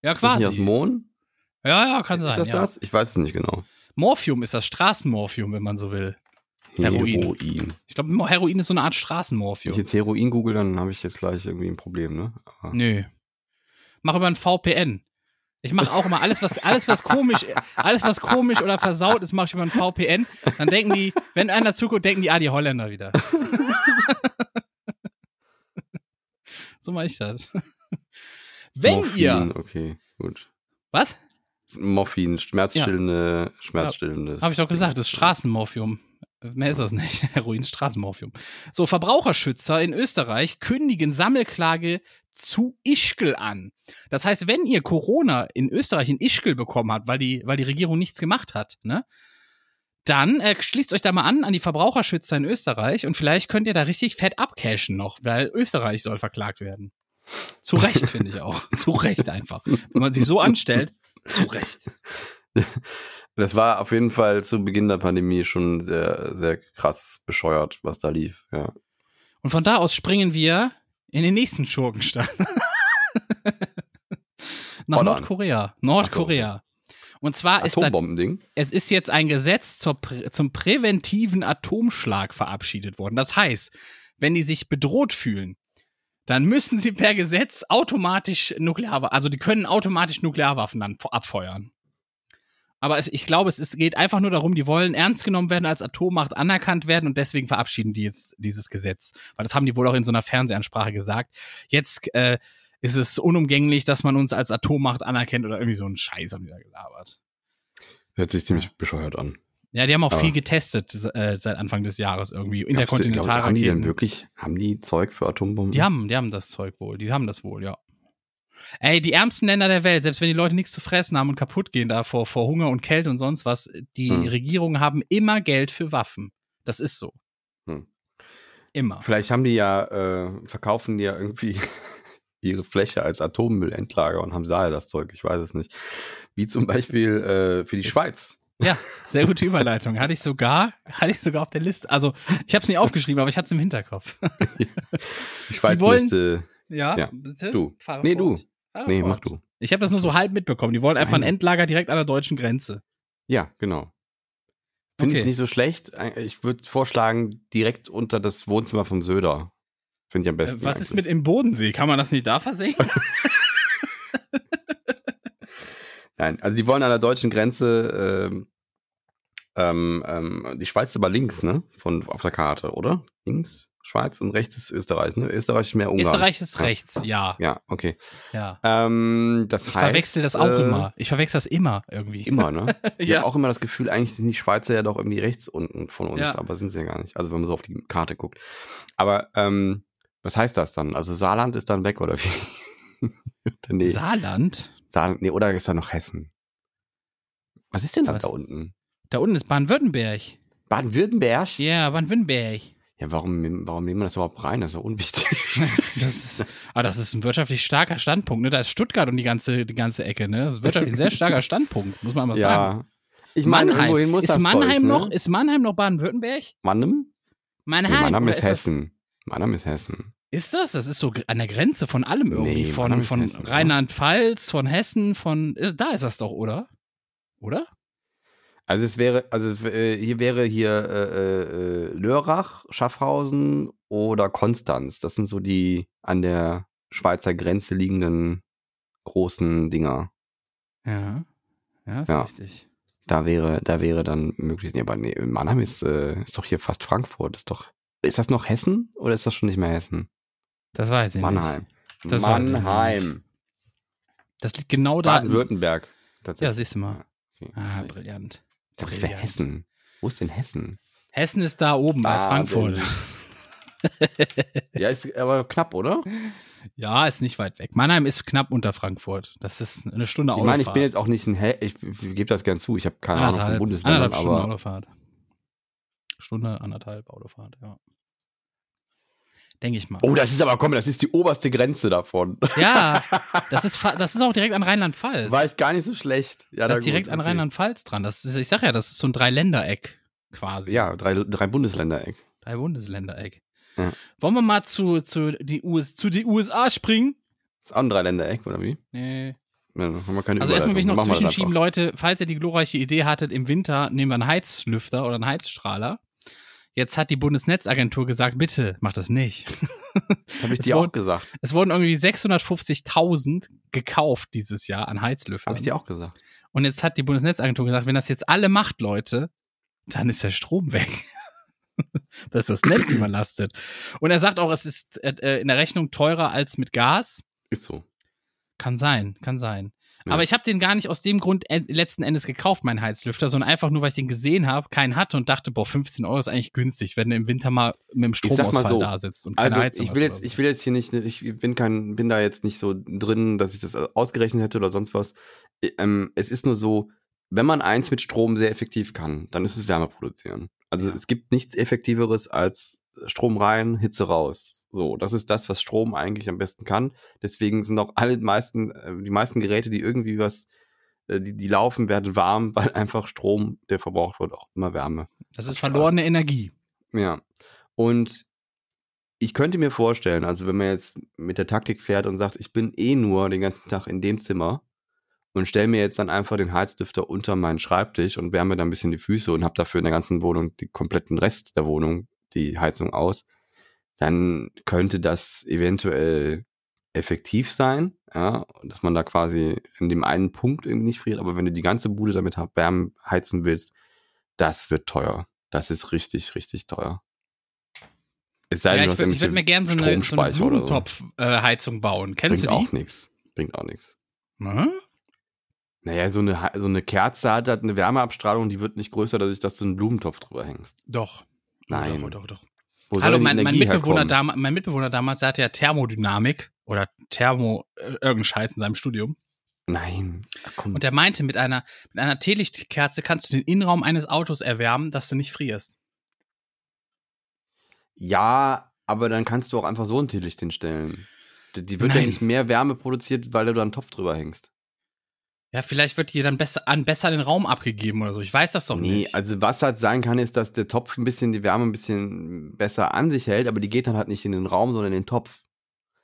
ja, Ist das nicht aus quasi. Mohn? Ja, ja, kann sein. Ist das ja. das? Ich weiß es nicht genau. Morphium ist das Straßenmorphium, wenn man so will. Heroin. Heroin. Ich glaube, Heroin ist so eine Art Wenn ich Straßenmorphium. jetzt Heroin google, dann habe ich jetzt gleich irgendwie ein Problem, ne? Aber Nö. Mach über ein VPN. Ich mache auch immer alles, was alles was komisch, alles was komisch oder versaut ist, mache ich über ein VPN. Dann denken die, wenn einer zuguckt, denken die, ah, die Holländer wieder. so mache ich das. Wenn Morphin, ihr, Okay, gut. was? Morphin, schmerzstillende, schmerzstillende. Habe ich doch gesagt, das ist Straßenmorphium. Mehr ist das nicht. Heroin Straßenmorphium. So, Verbraucherschützer in Österreich kündigen Sammelklage zu Ischgl an. Das heißt, wenn ihr Corona in Österreich in Ischgl bekommen habt, weil die, weil die Regierung nichts gemacht hat, ne? dann äh, schließt euch da mal an an die Verbraucherschützer in Österreich und vielleicht könnt ihr da richtig fett abcashen noch, weil Österreich soll verklagt werden. Zu Recht, finde ich auch. Zu Recht einfach. Wenn man sich so anstellt, zu Recht. Das war auf jeden Fall zu Beginn der Pandemie schon sehr, sehr krass bescheuert, was da lief. Ja. Und von da aus springen wir in den nächsten Schurkenstaat. Nach Holland. Nordkorea. Nordkorea. Und zwar ist da, Atombombending. es ist jetzt ein Gesetz zur, zum präventiven Atomschlag verabschiedet worden. Das heißt, wenn die sich bedroht fühlen, dann müssen sie per Gesetz automatisch Nuklearwaffen, also die können automatisch Nuklearwaffen dann abfeuern. Aber es, ich glaube, es, es geht einfach nur darum, die wollen ernst genommen werden, als Atommacht anerkannt werden und deswegen verabschieden die jetzt dieses Gesetz. Weil das haben die wohl auch in so einer Fernsehansprache gesagt. Jetzt äh, ist es unumgänglich, dass man uns als Atommacht anerkennt oder irgendwie so ein Scheiß haben die da gelabert. Hört sich ziemlich bescheuert an. Ja, die haben auch Aber- viel getestet äh, seit Anfang des Jahres irgendwie. Du- glaub- Haben die denn Interkontinentalraketen. wirklich, haben die Zeug für Atombomben? Die haben, die haben das Zeug wohl. Die haben das wohl, ja. Ey, die ärmsten Länder der Welt, selbst wenn die Leute nichts zu fressen haben und kaputt gehen da vor, vor Hunger und Kälte und sonst was, die Hm. Regierungen haben immer Geld für Waffen. Das ist so. Hm. Immer. Vielleicht haben die ja, äh, verkaufen die ja irgendwie ihre Fläche als Atommüllendlager und haben daher das Zeug, ich weiß es nicht. Wie zum Beispiel äh, für die Schweiz. Ja, sehr gute Überleitung. Hatte ich sogar, hatte ich sogar auf der Liste. Also, ich habe es nicht aufgeschrieben, aber ich hatte es im Hinterkopf. Die Schweiz wollen- möchte. Ja, Ja, bitte? du. Fahre Nee, fort. du. Fahre Nee, mach du. Ich habe das nur so halb mitbekommen. Die wollen einfach ein Nein. Endlager direkt an der deutschen Grenze. Ja, genau. Finde Okay. ich nicht so schlecht. Ich würde vorschlagen, direkt unter das Wohnzimmer vom Söder. Finde ich am besten. Äh, Was ist eigentlich. mit im Bodensee? Kann man das nicht da versenken? Nein, also die wollen an der deutschen Grenze, ähm, ähm, ähm, die Schweiz ist aber links, ne? Von, auf der Karte, oder? Links, Schweiz und rechts ist Österreich, ne? Österreich ist mehr Ungarn. Österreich ist rechts, ja. Ja, okay. ja. Ähm, das Ich heißt, verwechsel das auch äh, immer. Ich verwechsel das immer irgendwie. Immer, ne? Ich Ja. habe auch immer das Gefühl, eigentlich sind die Schweizer ja doch irgendwie rechts unten von uns, Ja. aber sind sie ja gar nicht. Also wenn man so auf die Karte guckt. Aber ähm, was heißt das dann? Also Saarland ist dann weg oder wie? Nee, Saarland? Saarland, nee, oder ist da noch Hessen? Was ist denn Was? da unten? Da unten ist Baden-Württemberg. Baden-Württemberg? Ja, Baden-Württemberg. Ja, warum, warum nehmen wir das überhaupt rein? Das ist ja unwichtig. Das ist, ah, das ist ein wirtschaftlich starker Standpunkt. Ne? Da ist Stuttgart und die ganze, die ganze Ecke. Ne? Das ist wirtschaftlich ein sehr starker Standpunkt, muss man mal sagen. ja. Ich meine, Mannheim. muss ist das Mannheim Zeug, ne? noch? Ist Mannheim noch Baden-Württemberg? Mannheim? Mannheim. Nee, Mannheim ist das- Hessen. Mannheim ist Hessen. Ist das? Das ist so an der Grenze von allem irgendwie. Nee, von ist von oder? Rheinland-Pfalz, von Hessen, von. Da ist das doch, oder? Oder? Also es wäre, also es, äh, hier wäre hier äh, äh, Lörrach, Schaffhausen oder Konstanz. Das sind so die an der Schweizer Grenze liegenden großen Dinger. Ja. Ja, ist Ja. richtig. Da wäre, da wäre dann möglich. Nee, aber nee, Mannheim ist, äh, ist doch hier fast Frankfurt. Ist doch. Ist das noch Hessen oder ist das schon nicht mehr Hessen? Das weiß ich nicht. Mannheim. Das ich noch Mannheim. Das liegt genau da. Baden-Württemberg. Ja, siehst du mal. Ja, okay, Ah, brillant. Das wäre. Hessen. Wo ist denn Hessen? Hessen ist da oben bei Baden. Frankfurt. Ja, ist aber knapp, oder? Ja, ist nicht weit weg. Mannheim ist knapp unter Frankfurt. Das ist eine Stunde Ich Autofahrt. meine, ich bin jetzt auch nicht ein He ich, ich gebe das gern zu. Ich habe keine Ahnung von Bundesländern, anderthalb Stunden aber Autofahrt. Stunde, anderthalb Autofahrt, ja. Denke ich mal. Oh, das ist aber, komm, das ist die oberste Grenze davon. Ja, das ist, das ist auch direkt an Rheinland-Pfalz. War ich gar nicht so schlecht. Ja, das ist direkt gut, an okay. Rheinland-Pfalz dran. Das ist, ich sag ja, das ist so ein Dreiländereck quasi. Ja, drei, drei Bundesländer-Eck. Drei Bundesländereck. Ja. Wollen wir mal zu, zu, die US, zu die USA springen? Ist auch ein Dreiländereck, oder wie? Nee. Ja, Also erstmal will ich noch. Machen das zwischenschieben. Leute, falls ihr die glorreiche Idee hattet, im Winter nehmen wir einen Heizlüfter oder einen Heizstrahler. Jetzt hat die Bundesnetzagentur gesagt, bitte macht das nicht. Hab ich dir auch gesagt. Es wurden irgendwie 650.000 gekauft dieses Jahr an Heizlüftern. Habe ich dir auch gesagt. Und jetzt hat die Bundesnetzagentur gesagt, wenn das jetzt alle macht, Leute, dann ist der Strom weg. das ist das Netz überlastet. Und er sagt auch, es ist äh, in der Rechnung teurer als mit Gas. Ist so. Kann sein, kann sein. Ja. Aber ich habe den gar nicht aus dem Grund letzten Endes gekauft, meinen Heizlüfter, sondern einfach nur, weil ich den gesehen habe, keinen hatte und dachte, boah, 15 Euro ist eigentlich günstig, wenn du im Winter mal mit dem Stromausfall so, da sitzt und keine Also Heizung ich will jetzt, so. ich will jetzt hier nicht, ich bin kein, bin da jetzt nicht so drin, dass ich das ausgerechnet hätte oder sonst was. Ähm, es ist nur so, wenn man eins mit Strom sehr effektiv kann, dann ist es Wärme produzieren. Also es gibt nichts Effektiveres als Strom rein, Hitze raus. So, das ist das, was Strom eigentlich am besten kann. Deswegen sind auch alle meisten, äh, die meisten Geräte, die irgendwie was, äh, die, die laufen, werden warm, weil einfach Strom, der verbraucht wird, auch immer Wärme. Das ist verlorene Energie. Ja. Und ich könnte mir vorstellen, also wenn man jetzt mit der Taktik fährt und sagt, ich bin eh nur den ganzen Tag in dem Zimmer und stelle mir jetzt dann einfach den Heizdüfter unter meinen Schreibtisch und wärme da ein bisschen die Füße und habe dafür in der ganzen Wohnung, die kompletten Rest der Wohnung, die Heizung aus, dann könnte das eventuell effektiv sein, ja, dass man da quasi in dem einen Punkt irgendwie nicht friert, aber wenn du die ganze Bude damit wärmen, heizen willst, das wird teuer. Das ist richtig, richtig teuer. Es sei Ja, denn, du ich würde würd mir gerne so eine, so eine oder so. Blumentopf-Heizung bauen. Kennst Bringt du die? auch nichts. Bringt auch nichts. Naja, so eine, so eine Kerze hat halt eine Wärmeabstrahlung, die wird nicht größer, dadurch, dass du einen Blumentopf drüber hängst. Doch. Nein. Doch, doch, doch. Wo Hallo, mein, mein, Mitbewohner dam mein Mitbewohner damals, der hatte ja Thermodynamik oder Thermo, äh, irgendeinen Scheiß in seinem Studium. Nein. Ach. Und der meinte, mit einer, mit einer Teelichtkerze kannst du den Innenraum eines Autos erwärmen, dass du nicht frierst. ja, aber dann kannst du auch einfach so ein Teelicht hinstellen. Die, die wird ja Nein. nicht mehr Wärme produziert, weil du da einen Topf drüber hängst. Ja, vielleicht wird dir dann besser an besser den Raum abgegeben oder so. Ich weiß das doch nee, nicht. also was halt sein kann, ist, dass der Topf ein bisschen die Wärme ein bisschen besser an sich hält, aber die geht dann halt nicht in den Raum, sondern in den Topf.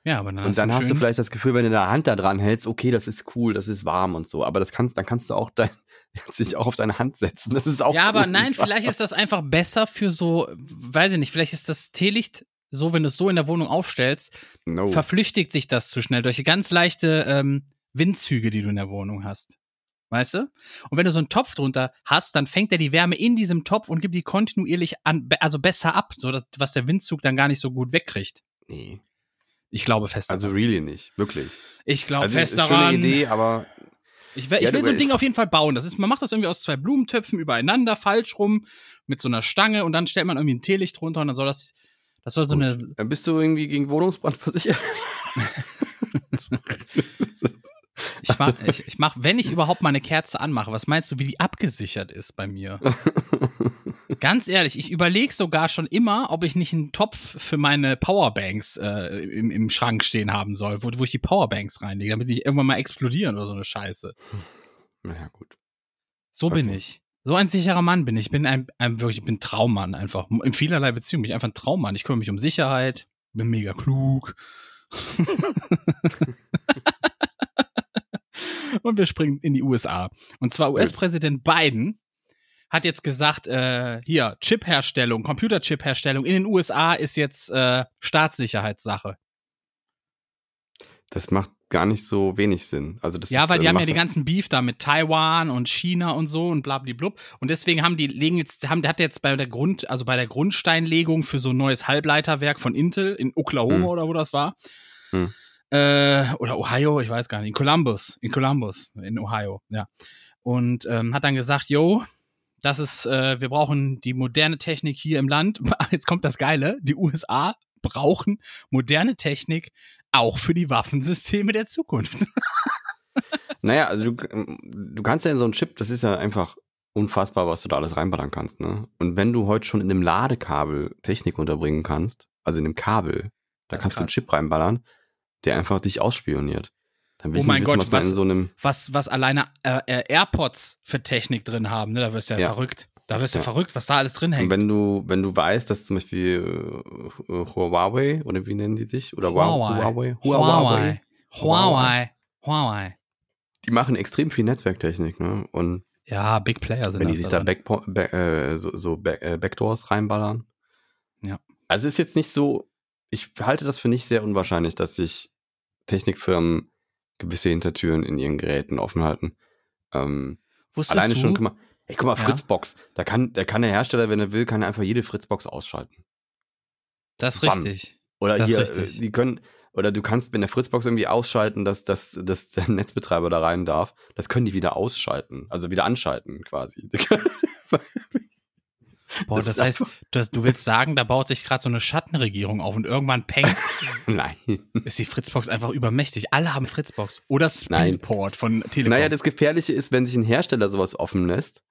ja, aber dann und dann hast du vielleicht das Gefühl, wenn du deine Hand da dran hältst, okay, das ist cool, das ist warm und so. Aber das kannst, dann kannst du auch dein, sich auch auf deine Hand setzen. Das ist auch Ja, aber nein, vielleicht ist das einfach besser für so, weiß ich nicht, vielleicht ist das Teelicht so, wenn du es so in der Wohnung aufstellst, no. verflüchtigt sich das zu schnell durch die ganz leichte ähm, Windzüge, die du in der Wohnung hast. Weißt du? Und wenn du so einen Topf drunter hast, dann fängt er die Wärme in diesem Topf und gibt die kontinuierlich an, also besser ab, so dass, was der Windzug dann gar nicht so gut wegkriegt. Nee. Ich glaube fest Also daran. really nicht, wirklich. Ich glaube Also fest ist eine daran. Idee, aber Ich, will- Ja, ich will so ein Ding auf jeden Fall bauen. Das ist, man macht das irgendwie aus zwei Blumentöpfen übereinander, falsch rum, mit so einer Stange und dann stellt man irgendwie ein Teelicht drunter und dann soll das, das soll so eine, dann bist du irgendwie gegen Wohnungsbrand versichert. ich mach, ich, ich mach, wenn ich überhaupt mal eine Kerze anmache, was meinst du, wie die abgesichert ist bei mir? Ganz ehrlich, ich überlege sogar schon immer, ob ich nicht einen Topf für meine Powerbanks äh, im, im Schrank stehen haben soll, wo, wo ich die Powerbanks reinlege, damit die nicht irgendwann mal explodieren oder so eine Scheiße. naja, gut. So bin Okay. ich. So ein sicherer Mann bin ich. Ich bin ein, ein wirklich, ich bin Traummann einfach. In vielerlei Beziehungen bin ich einfach ein Traummann. Ich kümmere mich um Sicherheit, bin mega klug. Und wir springen in die USA. Und zwar US-Präsident Biden hat jetzt gesagt, äh, hier, Chip-Herstellung, Computerchip-Herstellung in den USA ist jetzt äh, Staatssicherheitssache. Das macht gar nicht so wenig Sinn. Also das Ja, ist, weil die also haben ja macht- die ganzen Beef da mit Taiwan und China und so und blablablub. Und deswegen haben die, legen jetzt, haben, der hat jetzt bei der Grund, also bei der Grundsteinlegung für so ein neues Halbleiterwerk von Intel in Oklahoma Hm. oder wo das war. Hm. Äh, oder Ohio, ich weiß gar nicht. In Columbus, in Columbus, in Ohio, ja. Und ähm, hat dann gesagt, yo, das ist, äh, wir brauchen die moderne Technik hier im Land. Jetzt kommt das Geile, die USA brauchen moderne Technik auch für die Waffensysteme der Zukunft. Naja, also du, du kannst ja in so einen Chip, das ist ja einfach unfassbar, was du da alles reinballern kannst, ne? Und wenn du heute schon in einem Ladekabel Technik unterbringen kannst, also in einem Kabel, da kannst du einen krass. Chip reinballern, der einfach dich ausspioniert. Dann will Oh ich mein wissen, Gott, was was- in so einem was, was alleine äh, äh, AirPods für Technik drin haben, ne? Da wirst du ja, Ja. verrückt. Da wirst du Ja. verrückt, was da alles drin Und hängt. wenn du, wenn du weißt, dass zum Beispiel äh, Huawei oder wie nennen die sich? Oder Huawei. Huawei. Huawei. Huawei. Huawei. Die machen extrem viel Netzwerktechnik, ne? Und Ja, Big Player sind wenn die sich da drin. Backpo Back, äh, so, so Back, äh, Backdoors reinballern. Ja. Also ist jetzt nicht so, ich halte das für nicht sehr unwahrscheinlich, dass sich Technikfirmen gewisse Hintertüren in ihren Geräten offen halten. Ähm, Wusstest alleine du, schon, guck mal, ey, guck mal, Ja. Fritzbox. Da kann, da kann der Hersteller, wenn er will, kann er einfach jede Fritzbox ausschalten. das ist richtig. Oder Das hier, richtig. die können, oder du kannst mit der Fritzbox irgendwie ausschalten, dass, dass, dass der Netzbetreiber da rein darf. Das können die wieder ausschalten, also wieder anschalten quasi. Boah, Das das, heißt, du, hast- du willst sagen, da baut sich gerade so eine Schattenregierung auf und irgendwann peng, Nein. ist die Fritzbox einfach übermächtig. Alle haben Fritzbox. Oder Nein. Speedport von Telekom. Naja, das Gefährliche ist, wenn sich ein Hersteller sowas offen lässt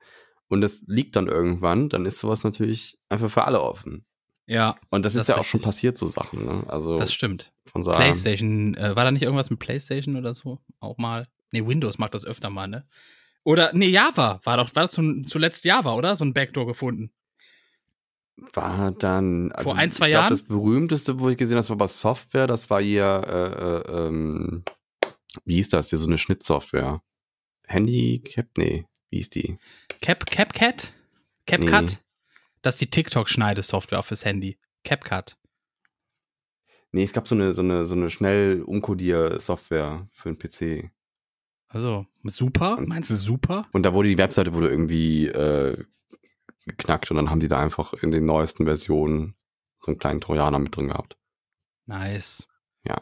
und das liegt dann irgendwann, dann ist sowas natürlich einfach für alle offen. ja, Und das, Das ist ja ist auch schon richtig. passiert, so Sachen. Ne? Also das stimmt. von daher. PlayStation, äh, war da nicht irgendwas mit PlayStation oder so? Auch mal. Nee, Windows macht das öfter mal, ne? Oder, nee, Java. War doch, war das zuletzt Java, oder? So ein Backdoor gefunden. War dann also Vor ein, zwei glaub, Jahren? Das berühmteste, wo ich gesehen habe, das war bei Software. Das war hier, äh, äh, ähm, wie hieß das? Hier so eine Schnittsoftware. Handicap? Nee, wie hieß die? Cap, CapCut? CapCut? Nee. Das ist die TikTok-Schneidesoftware fürs Handy. CapCut. Nee, es gab so eine, so eine, so eine schnell Umkodier-Software für einen PC. Also, super? Meinst du super? Und da wurde die Webseite wurde irgendwie äh, geknackt und dann haben die da einfach in den neuesten Versionen so einen kleinen Trojaner mit drin gehabt. Nice. Ja.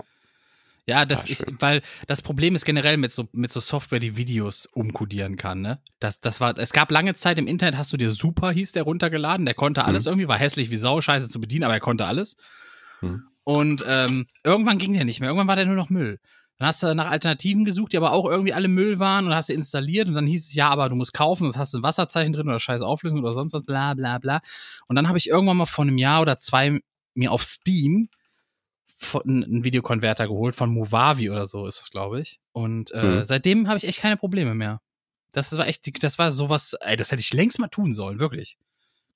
Ja, das Ja, ist, schön. weil das Problem ist generell mit so, mit so Software, die Videos umkodieren kann, ne? Das, das war, es gab lange Zeit im Internet, hast du dir Super, hieß der runtergeladen, der konnte alles Mhm. irgendwie, war hässlich wie Sau, scheiße zu bedienen, aber er konnte alles. Mhm. Und ähm, irgendwann ging der nicht mehr, irgendwann war der nur noch Müll. Dann hast du nach Alternativen gesucht, die aber auch irgendwie alle Müll waren und hast sie installiert und dann hieß es, ja, aber du musst kaufen, das hast du ein Wasserzeichen drin oder scheiß Auflösung oder sonst was, bla bla bla. Und dann habe ich irgendwann mal vor einem Jahr oder zwei mir auf Steam einen Videokonverter geholt von Movavi oder so ist es, glaube ich. Und äh, Mhm. seitdem habe ich echt keine Probleme mehr. Das war echt, das war sowas, ey, das hätte ich längst mal tun sollen, wirklich.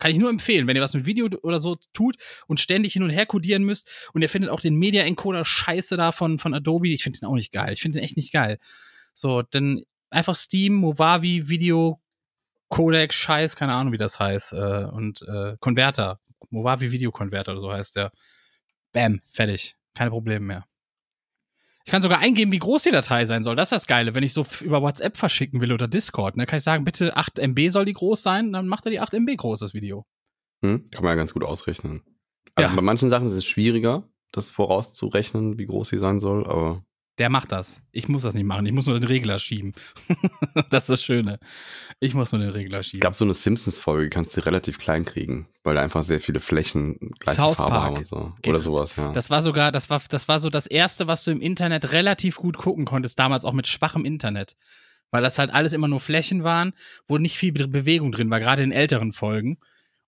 Kann ich nur empfehlen, wenn ihr was mit Video oder so tut und ständig hin und her codieren müsst und ihr findet auch den Media Encoder Scheiße da von, von Adobe, ich finde den auch nicht geil. Ich finde den echt nicht geil. So, dann einfach Steam, Movavi, Video, Codec, Scheiß, keine Ahnung, wie das heißt. Äh, und äh, Converter, Movavi Video Converter oder so heißt der. Bam, fertig. Keine Probleme mehr. Ich kann sogar eingeben, wie groß die Datei sein soll. Das ist das Geile. Wenn ich so über WhatsApp verschicken will oder Discord, ne, kann ich sagen, bitte 8 MB soll die groß sein, dann macht er die 8 MB groß, das Video. Hm? Kann man ja ganz gut ausrechnen. Also Ja. bei manchen Sachen ist es schwieriger, das vorauszurechnen, wie groß sie sein soll, aber Der macht das. Ich muss das nicht machen. Ich muss nur den Regler schieben. das ist das Schöne. Ich muss nur den Regler es schieben. gab so eine Simpsons-Folge, die kannst du relativ klein kriegen, weil da einfach sehr viele Flächen gleiche South Farbe Park haben und so. geht. Oder sowas, ja. Das war sogar, das war, das war so das erste, was du im Internet relativ gut gucken konntest, damals auch mit schwachem Internet. Weil das halt alles immer nur Flächen waren, wo nicht viel Be- Bewegung drin war, gerade in älteren Folgen.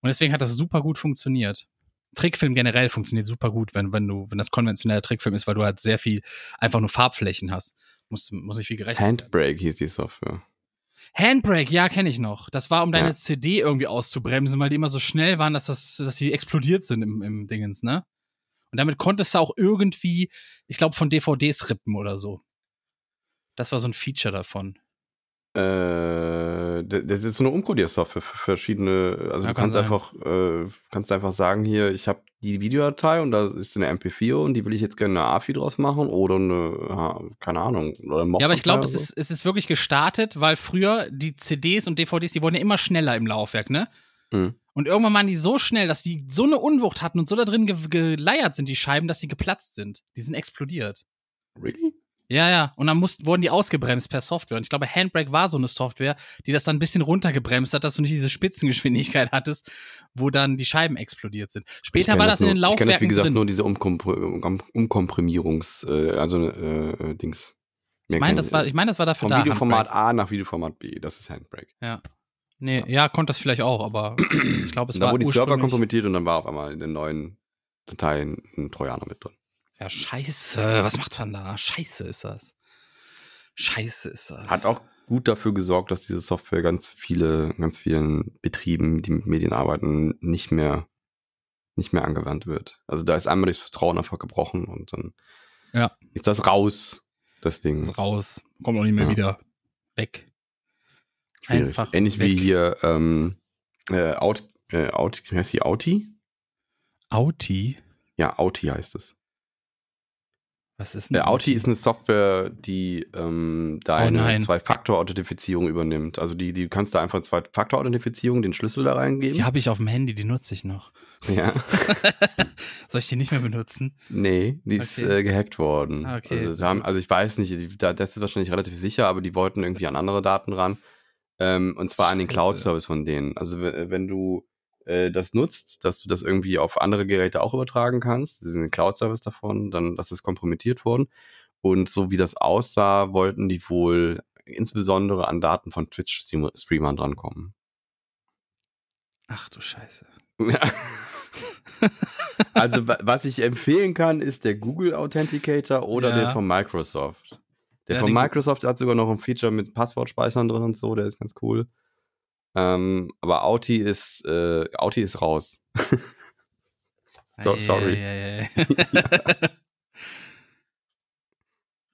Und deswegen hat das super gut funktioniert. Trickfilm generell funktioniert super gut, wenn, wenn du, wenn das konventioneller Trickfilm ist, weil du halt sehr viel einfach nur Farbflächen hast. Muss, muss nicht viel gerechnet werden. Handbrake hieß die Software. Handbrake, ja, kenne ich noch. Das war, um deine Ja. CD irgendwie auszubremsen, weil die immer so schnell waren, dass, das, dass die explodiert sind im, im Dingens, ne? Und damit konntest du auch irgendwie, ich glaube, von DVDs rippen oder so. Das war so ein Feature davon. Äh, das ist so eine Umkodiersoftware für verschiedene, also Ja, du kann kannst sein. einfach, äh, kannst einfach sagen, hier, ich habe die Videodatei und da ist eine MP4 und die will ich jetzt gerne eine AFI draus machen oder eine, keine Ahnung, oder Ja, aber ich glaube, es ist, es ist wirklich gestartet, weil früher die CDs und DVDs, die wurden ja immer schneller im Laufwerk, ne? Mhm. Und irgendwann waren die so schnell, dass die so eine Unwucht hatten und so da drin ge geleiert sind, die Scheiben, dass sie geplatzt sind. Die sind explodiert. Really? Ja, ja. Und dann mussten, wurden die ausgebremst per Software. Und ich glaube, Handbrake war so eine Software, die das dann ein bisschen runtergebremst hat, dass du nicht diese Spitzengeschwindigkeit hattest, wo dann die Scheiben explodiert sind. Später war das in den nur, Ich kenne das, wie Laufwerken gesagt, drin. nur diese Umkompr um Umkomprimierungs-, äh, also, äh, Dings. ich meine, das war, ich meine, das war dafür Vom da. Videoformat Handbrake. A nach Videoformat B, das ist Handbrake. Ja. Nee, ja. konnte das vielleicht auch, aber ich glaube, es da war wurde die Server kompromittiert und dann war auf einmal in den neuen Dateien ein Trojaner mit drin. Ja, scheiße. Was macht man da? Scheiße ist das. Scheiße ist das. Hat auch gut dafür gesorgt, dass diese Software ganz viele, ganz vielen Betrieben, die mit Medien arbeiten, nicht mehr, nicht mehr angewandt wird. Also da ist einmal das Vertrauen einfach gebrochen und dann Ja. ist das raus, das Ding. ist raus. Kommt auch nicht mehr Ja. wieder. Weg. Schwierig. einfach Ähnlich wie weg. hier ähm, äh, Out, äh, Out, wie heißt die Auti? Auti? Ja, Auti heißt es. Was ist denn Äh, Auti ist eine Software, die ähm, Oh deine nein. Zwei-Faktor-Authentifizierung übernimmt. Also die, die kannst da einfach Zwei-Faktor-Authentifizierung, den Schlüssel da reingeben. Die habe ich auf dem Handy, die nutze ich noch. ja. Soll ich die nicht mehr benutzen? Nee, die ist Okay. äh, gehackt worden. Ah, okay. Also, haben, also ich weiß nicht, die, da, das ist wahrscheinlich relativ sicher, aber die wollten irgendwie an andere Daten ran. Ähm, und zwar an den. Cloud-Service von denen. Also wenn du äh, das nutzt, dass du das irgendwie auf andere Geräte auch übertragen kannst. Das ist ein Cloud-Service davon, dann das ist kompromittiert worden. Und so wie das aussah, wollten die wohl insbesondere an Daten von Twitch-Streamern drankommen. Ach du Scheiße. Ja. also, wa- was ich empfehlen kann, ist der Google Authenticator oder Ja. der von Microsoft. Der Ja, von Microsoft hat sogar noch ein Feature mit Passwortspeichern drin und so, der ist ganz cool. Ähm, aber Auti ist, äh, Auti ist raus. so, sorry. Ei, ei, ei.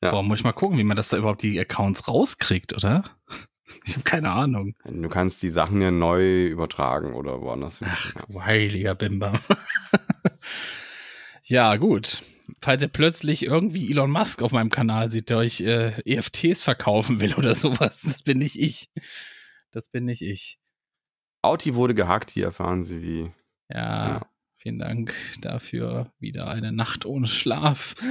Ja. Boah, muss ich mal gucken, wie man das da überhaupt die Accounts rauskriegt, oder? Ich habe keine Ahnung. Du kannst die Sachen ja neu übertragen oder woanders. Ach, du heiliger Bimber. ja, gut. Falls ihr plötzlich irgendwie Elon Musk auf meinem Kanal seht, der euch äh, EFTs verkaufen will oder sowas, das bin nicht ich. Das bin nicht ich. Auti wurde gehackt, hier erfahren Sie wie. Ja, Ja. vielen Dank dafür. Wieder eine Nacht ohne Schlaf.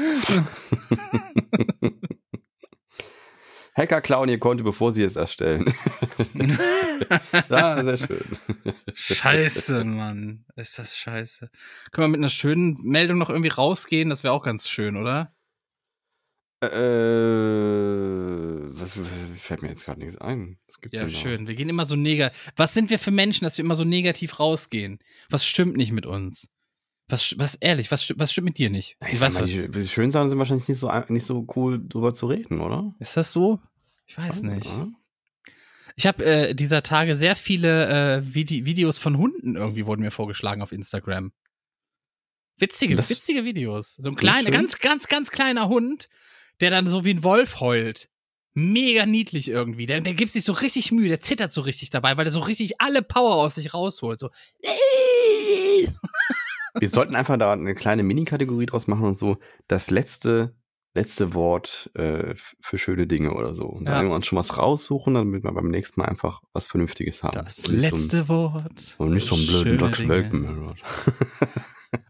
Hacker klauen ihr Konto, bevor sie es erstellen. ja, sehr schön. Scheiße, Mann. Ist das scheiße. Können wir mit einer schönen Meldung noch irgendwie rausgehen? Das wäre auch ganz schön, oder? Äh, was, was fällt mir jetzt gerade nichts ein? Ja, schön. Wir gehen immer so negativ. Was sind wir für Menschen, dass wir immer so negativ rausgehen? Was stimmt nicht mit uns? Was, was ehrlich, was, was stimmt mit dir nicht? Ich weiß, die, die schönen Sachen sind wahrscheinlich nicht so, nicht so cool drüber zu reden, oder? ist das so? Ich weiß nicht. Ja. Ich habe äh, dieser Tage sehr viele äh, Vide Videos von Hunden irgendwie wurden mir vorgeschlagen auf Instagram. Witzige, Das- witzige Videos. So ein kleiner, ganz, ganz, ganz kleiner Hund, der dann so wie ein Wolf heult. Mega niedlich irgendwie. Der, der gibt sich so richtig Mühe, der zittert so richtig dabei, weil er so richtig alle Power aus sich rausholt. So. Wir sollten einfach da eine kleine Mini-Kategorie draus machen und so das letzte, letzte Wort äh, für schöne Dinge oder so. Und Ja. dann uns schon was raussuchen, damit wir beim nächsten Mal einfach was Vernünftiges haben. Das letzte Wort. So, ein- und nicht so einen blöden Dutch. Welpen.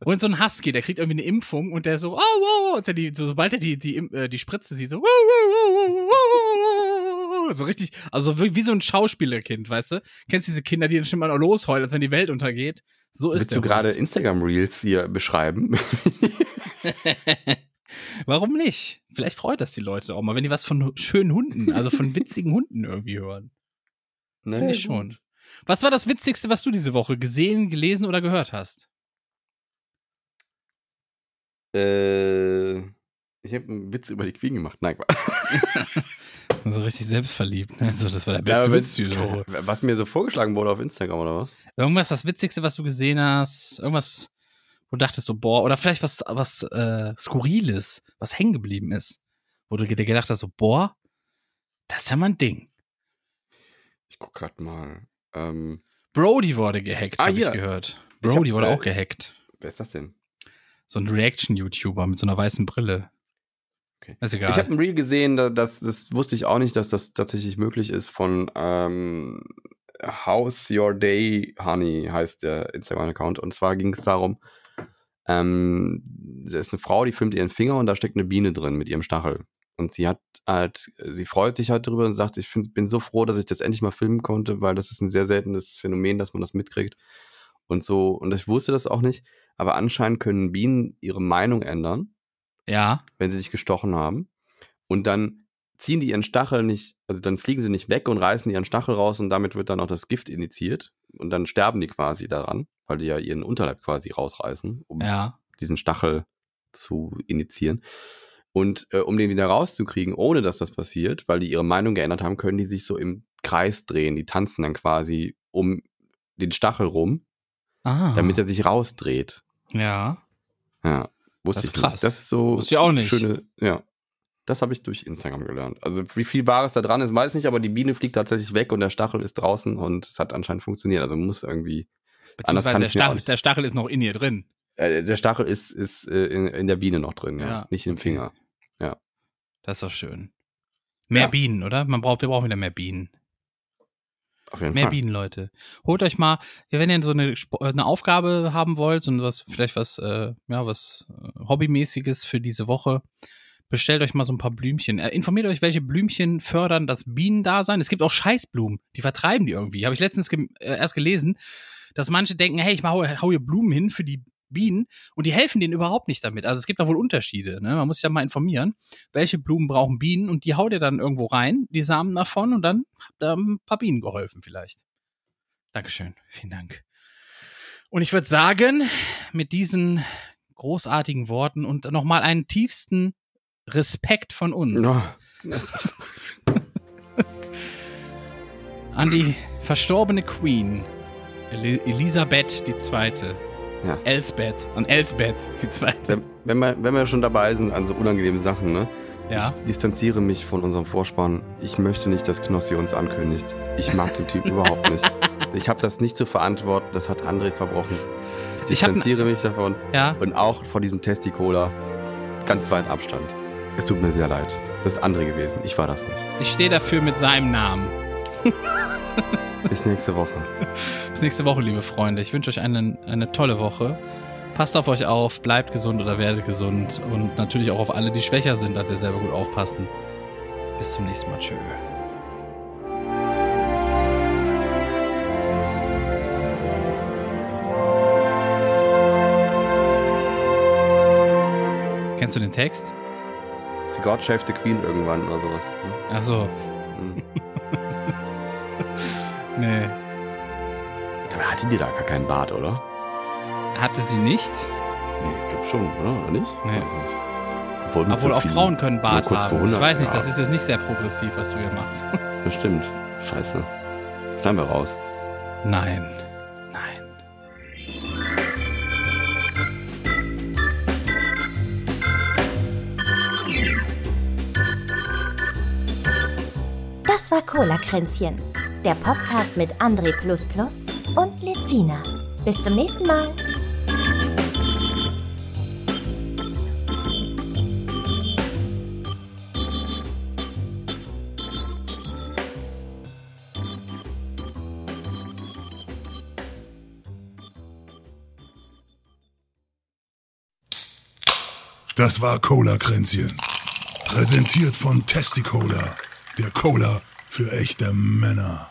Und so ein Husky, der kriegt irgendwie eine Impfung und der so, oh, wow, als er die, so, sobald er die, die, äh, die Spritze sieht, so, wow, wow, wow, wow, wow, so richtig, also wie, wie so ein Schauspielerkind, weißt du? Kennst diese Kinder, die dann schon mal losheulen, als wenn die Welt untergeht? So ist Willst du gerade. Instagram-Reels hier beschreiben? Warum nicht? Vielleicht freut das die Leute auch mal, wenn die was von schönen Hunden, also von witzigen Hunden irgendwie hören. Finde ich schon. Was war das Witzigste, was du diese Woche gesehen, gelesen oder gehört hast? Äh, ich habe einen Witz über die Queen gemacht. Nein. Also richtig selbstverliebt. Ne? So, das war der Ja, beste aber Witz Woche. Was mir so vorgeschlagen wurde auf Instagram oder was? Irgendwas, das Witzigste, was du gesehen hast, irgendwas, wo du dachtest so, boah, oder vielleicht was, was äh, Skurriles, was hängen geblieben ist, wo du dir gedacht hast, so, boah, das ist ja mal ein Ding. Ich guck grad mal. Ähm, Brody wurde gehackt, Ah, habe ich gehört. Ich hab, Brody wurde äh, auch gehackt. wer ist das denn? So ein Reaction-YouTuber mit so einer weißen Brille. Okay. Ist egal. Ich habe ein Reel gesehen, da- das, das wusste ich auch nicht, dass das tatsächlich möglich ist von ähm, How's Your Day Honey heißt der Instagram-Account. Und zwar ging es darum, ähm, da ist eine Frau, die filmt ihren Finger und da steckt eine Biene drin mit ihrem Stachel. Und sie hat halt, sie freut sich halt drüber und sagt, ich find, bin so froh, dass ich das endlich mal filmen konnte, weil das ist ein sehr seltenes Phänomen, dass man das mitkriegt. Und so, und ich wusste das auch nicht, aber anscheinend können Bienen ihre Meinung ändern ja, wenn sie dich gestochen haben. Und dann ziehen die ihren Stachel nicht, also dann fliegen sie nicht weg und reißen ihren Stachel raus und damit wird dann auch das Gift initiiert. Und dann sterben die quasi daran, weil die ja ihren Unterleib quasi rausreißen, um ja. diesen Stachel zu initiieren. Und äh, um den wieder rauszukriegen, ohne dass das passiert, weil die ihre Meinung geändert haben, können die sich so im Kreis drehen. Die tanzen dann quasi um den Stachel rum, Ah. damit er sich rausdreht. Ja. Ja, wusste Das ist ich krass. nicht. Das ist so Wusste ich auch nicht. schöne, ja. Das habe ich durch Instagram gelernt. Also wie viel Wahres da dran ist, weiß ich nicht, aber die Biene fliegt tatsächlich weg und der Stachel ist draußen und es hat anscheinend funktioniert. Also muss irgendwie. Beziehungsweise der Stachel, der Stachel ist noch in ihr drin. Äh, der Stachel ist, ist äh, in, in der Biene noch drin, ja. Ja, Nicht im. Finger. Das ist doch schön. Mehr Ja. Bienen, oder? Man braucht, wir brauchen wieder mehr Bienen. Auf jeden Mehr Fall. Bienen, Leute. Holt euch mal, wenn ihr so eine, Sp- eine Aufgabe haben wollt und was, vielleicht was, äh, ja, was äh, Hobbymäßiges für diese Woche, bestellt euch mal so ein paar Blümchen. Äh, informiert euch, welche Blümchen fördern das Bienendasein. Es gibt auch Scheißblumen, die vertreiben die irgendwie. Habe ich letztens ge äh, erst gelesen. dass manche denken, hey, ich hau, hau hier Blumen hin für die Bienen und die helfen denen überhaupt nicht damit. Also es gibt da wohl Unterschiede. Ne? Man muss sich da mal informieren, welche Blumen brauchen Bienen und die haut ihr dann irgendwo rein, die Samen davon und dann habt ihr ein paar Bienen geholfen vielleicht. Dankeschön, vielen Dank. Und ich würde sagen, mit diesen großartigen Worten und nochmal einen tiefsten Respekt von uns Ja. an die verstorbene Queen Eli Elisabeth II. Ja. Elsbeth, an Elsbeth die Zweite. Wenn, wir, wenn wir schon dabei sind an so unangenehmen Sachen, ne? Ja. Ich distanziere mich von unserem Vorspann. Ich möchte nicht, dass Knossi uns ankündigt. Ich mag den Typ überhaupt nicht. Ich habe das nicht zu verantworten. Das hat André verbrochen. Ich Ich distanziere mich davon. Ja. Und auch von diesem Testicola ganz weit Abstand. Es tut mir sehr leid. Das ist André gewesen. Ich war das nicht. Ich stehe dafür mit seinem Namen. Bis nächste Woche. Bis nächste Woche, liebe Freunde. Ich wünsche euch eine, eine tolle Woche. Passt auf euch auf, bleibt gesund oder werdet gesund. Und natürlich auch auf alle, die schwächer sind, dass ihr selber gut aufpassen. Bis zum nächsten Mal. Tschö. Kennst du den Text? God Save the Queen irgendwann oder sowas. ne? Ach so. Hm. Nee. Dabei hatte die da gar keinen Bart, oder? Hatte sie nicht. Nee, ich glaub schon, oder? Oder nicht? Nee. Weiß nicht. Obwohl, Obwohl so auch vielen- Frauen können Bart haben. Ich 100 weiß nicht, das ist jetzt nicht sehr progressiv, was du hier machst. Bestimmt. Scheiße. Schneiden wir raus. Nein. Nein. Das war Cola-Kränzchen, der Podcast mit André und Lezina. Bis zum nächsten Mal. Das war Cola-Kränzchen. Präsentiert von Testicola, der Cola für echte Männer.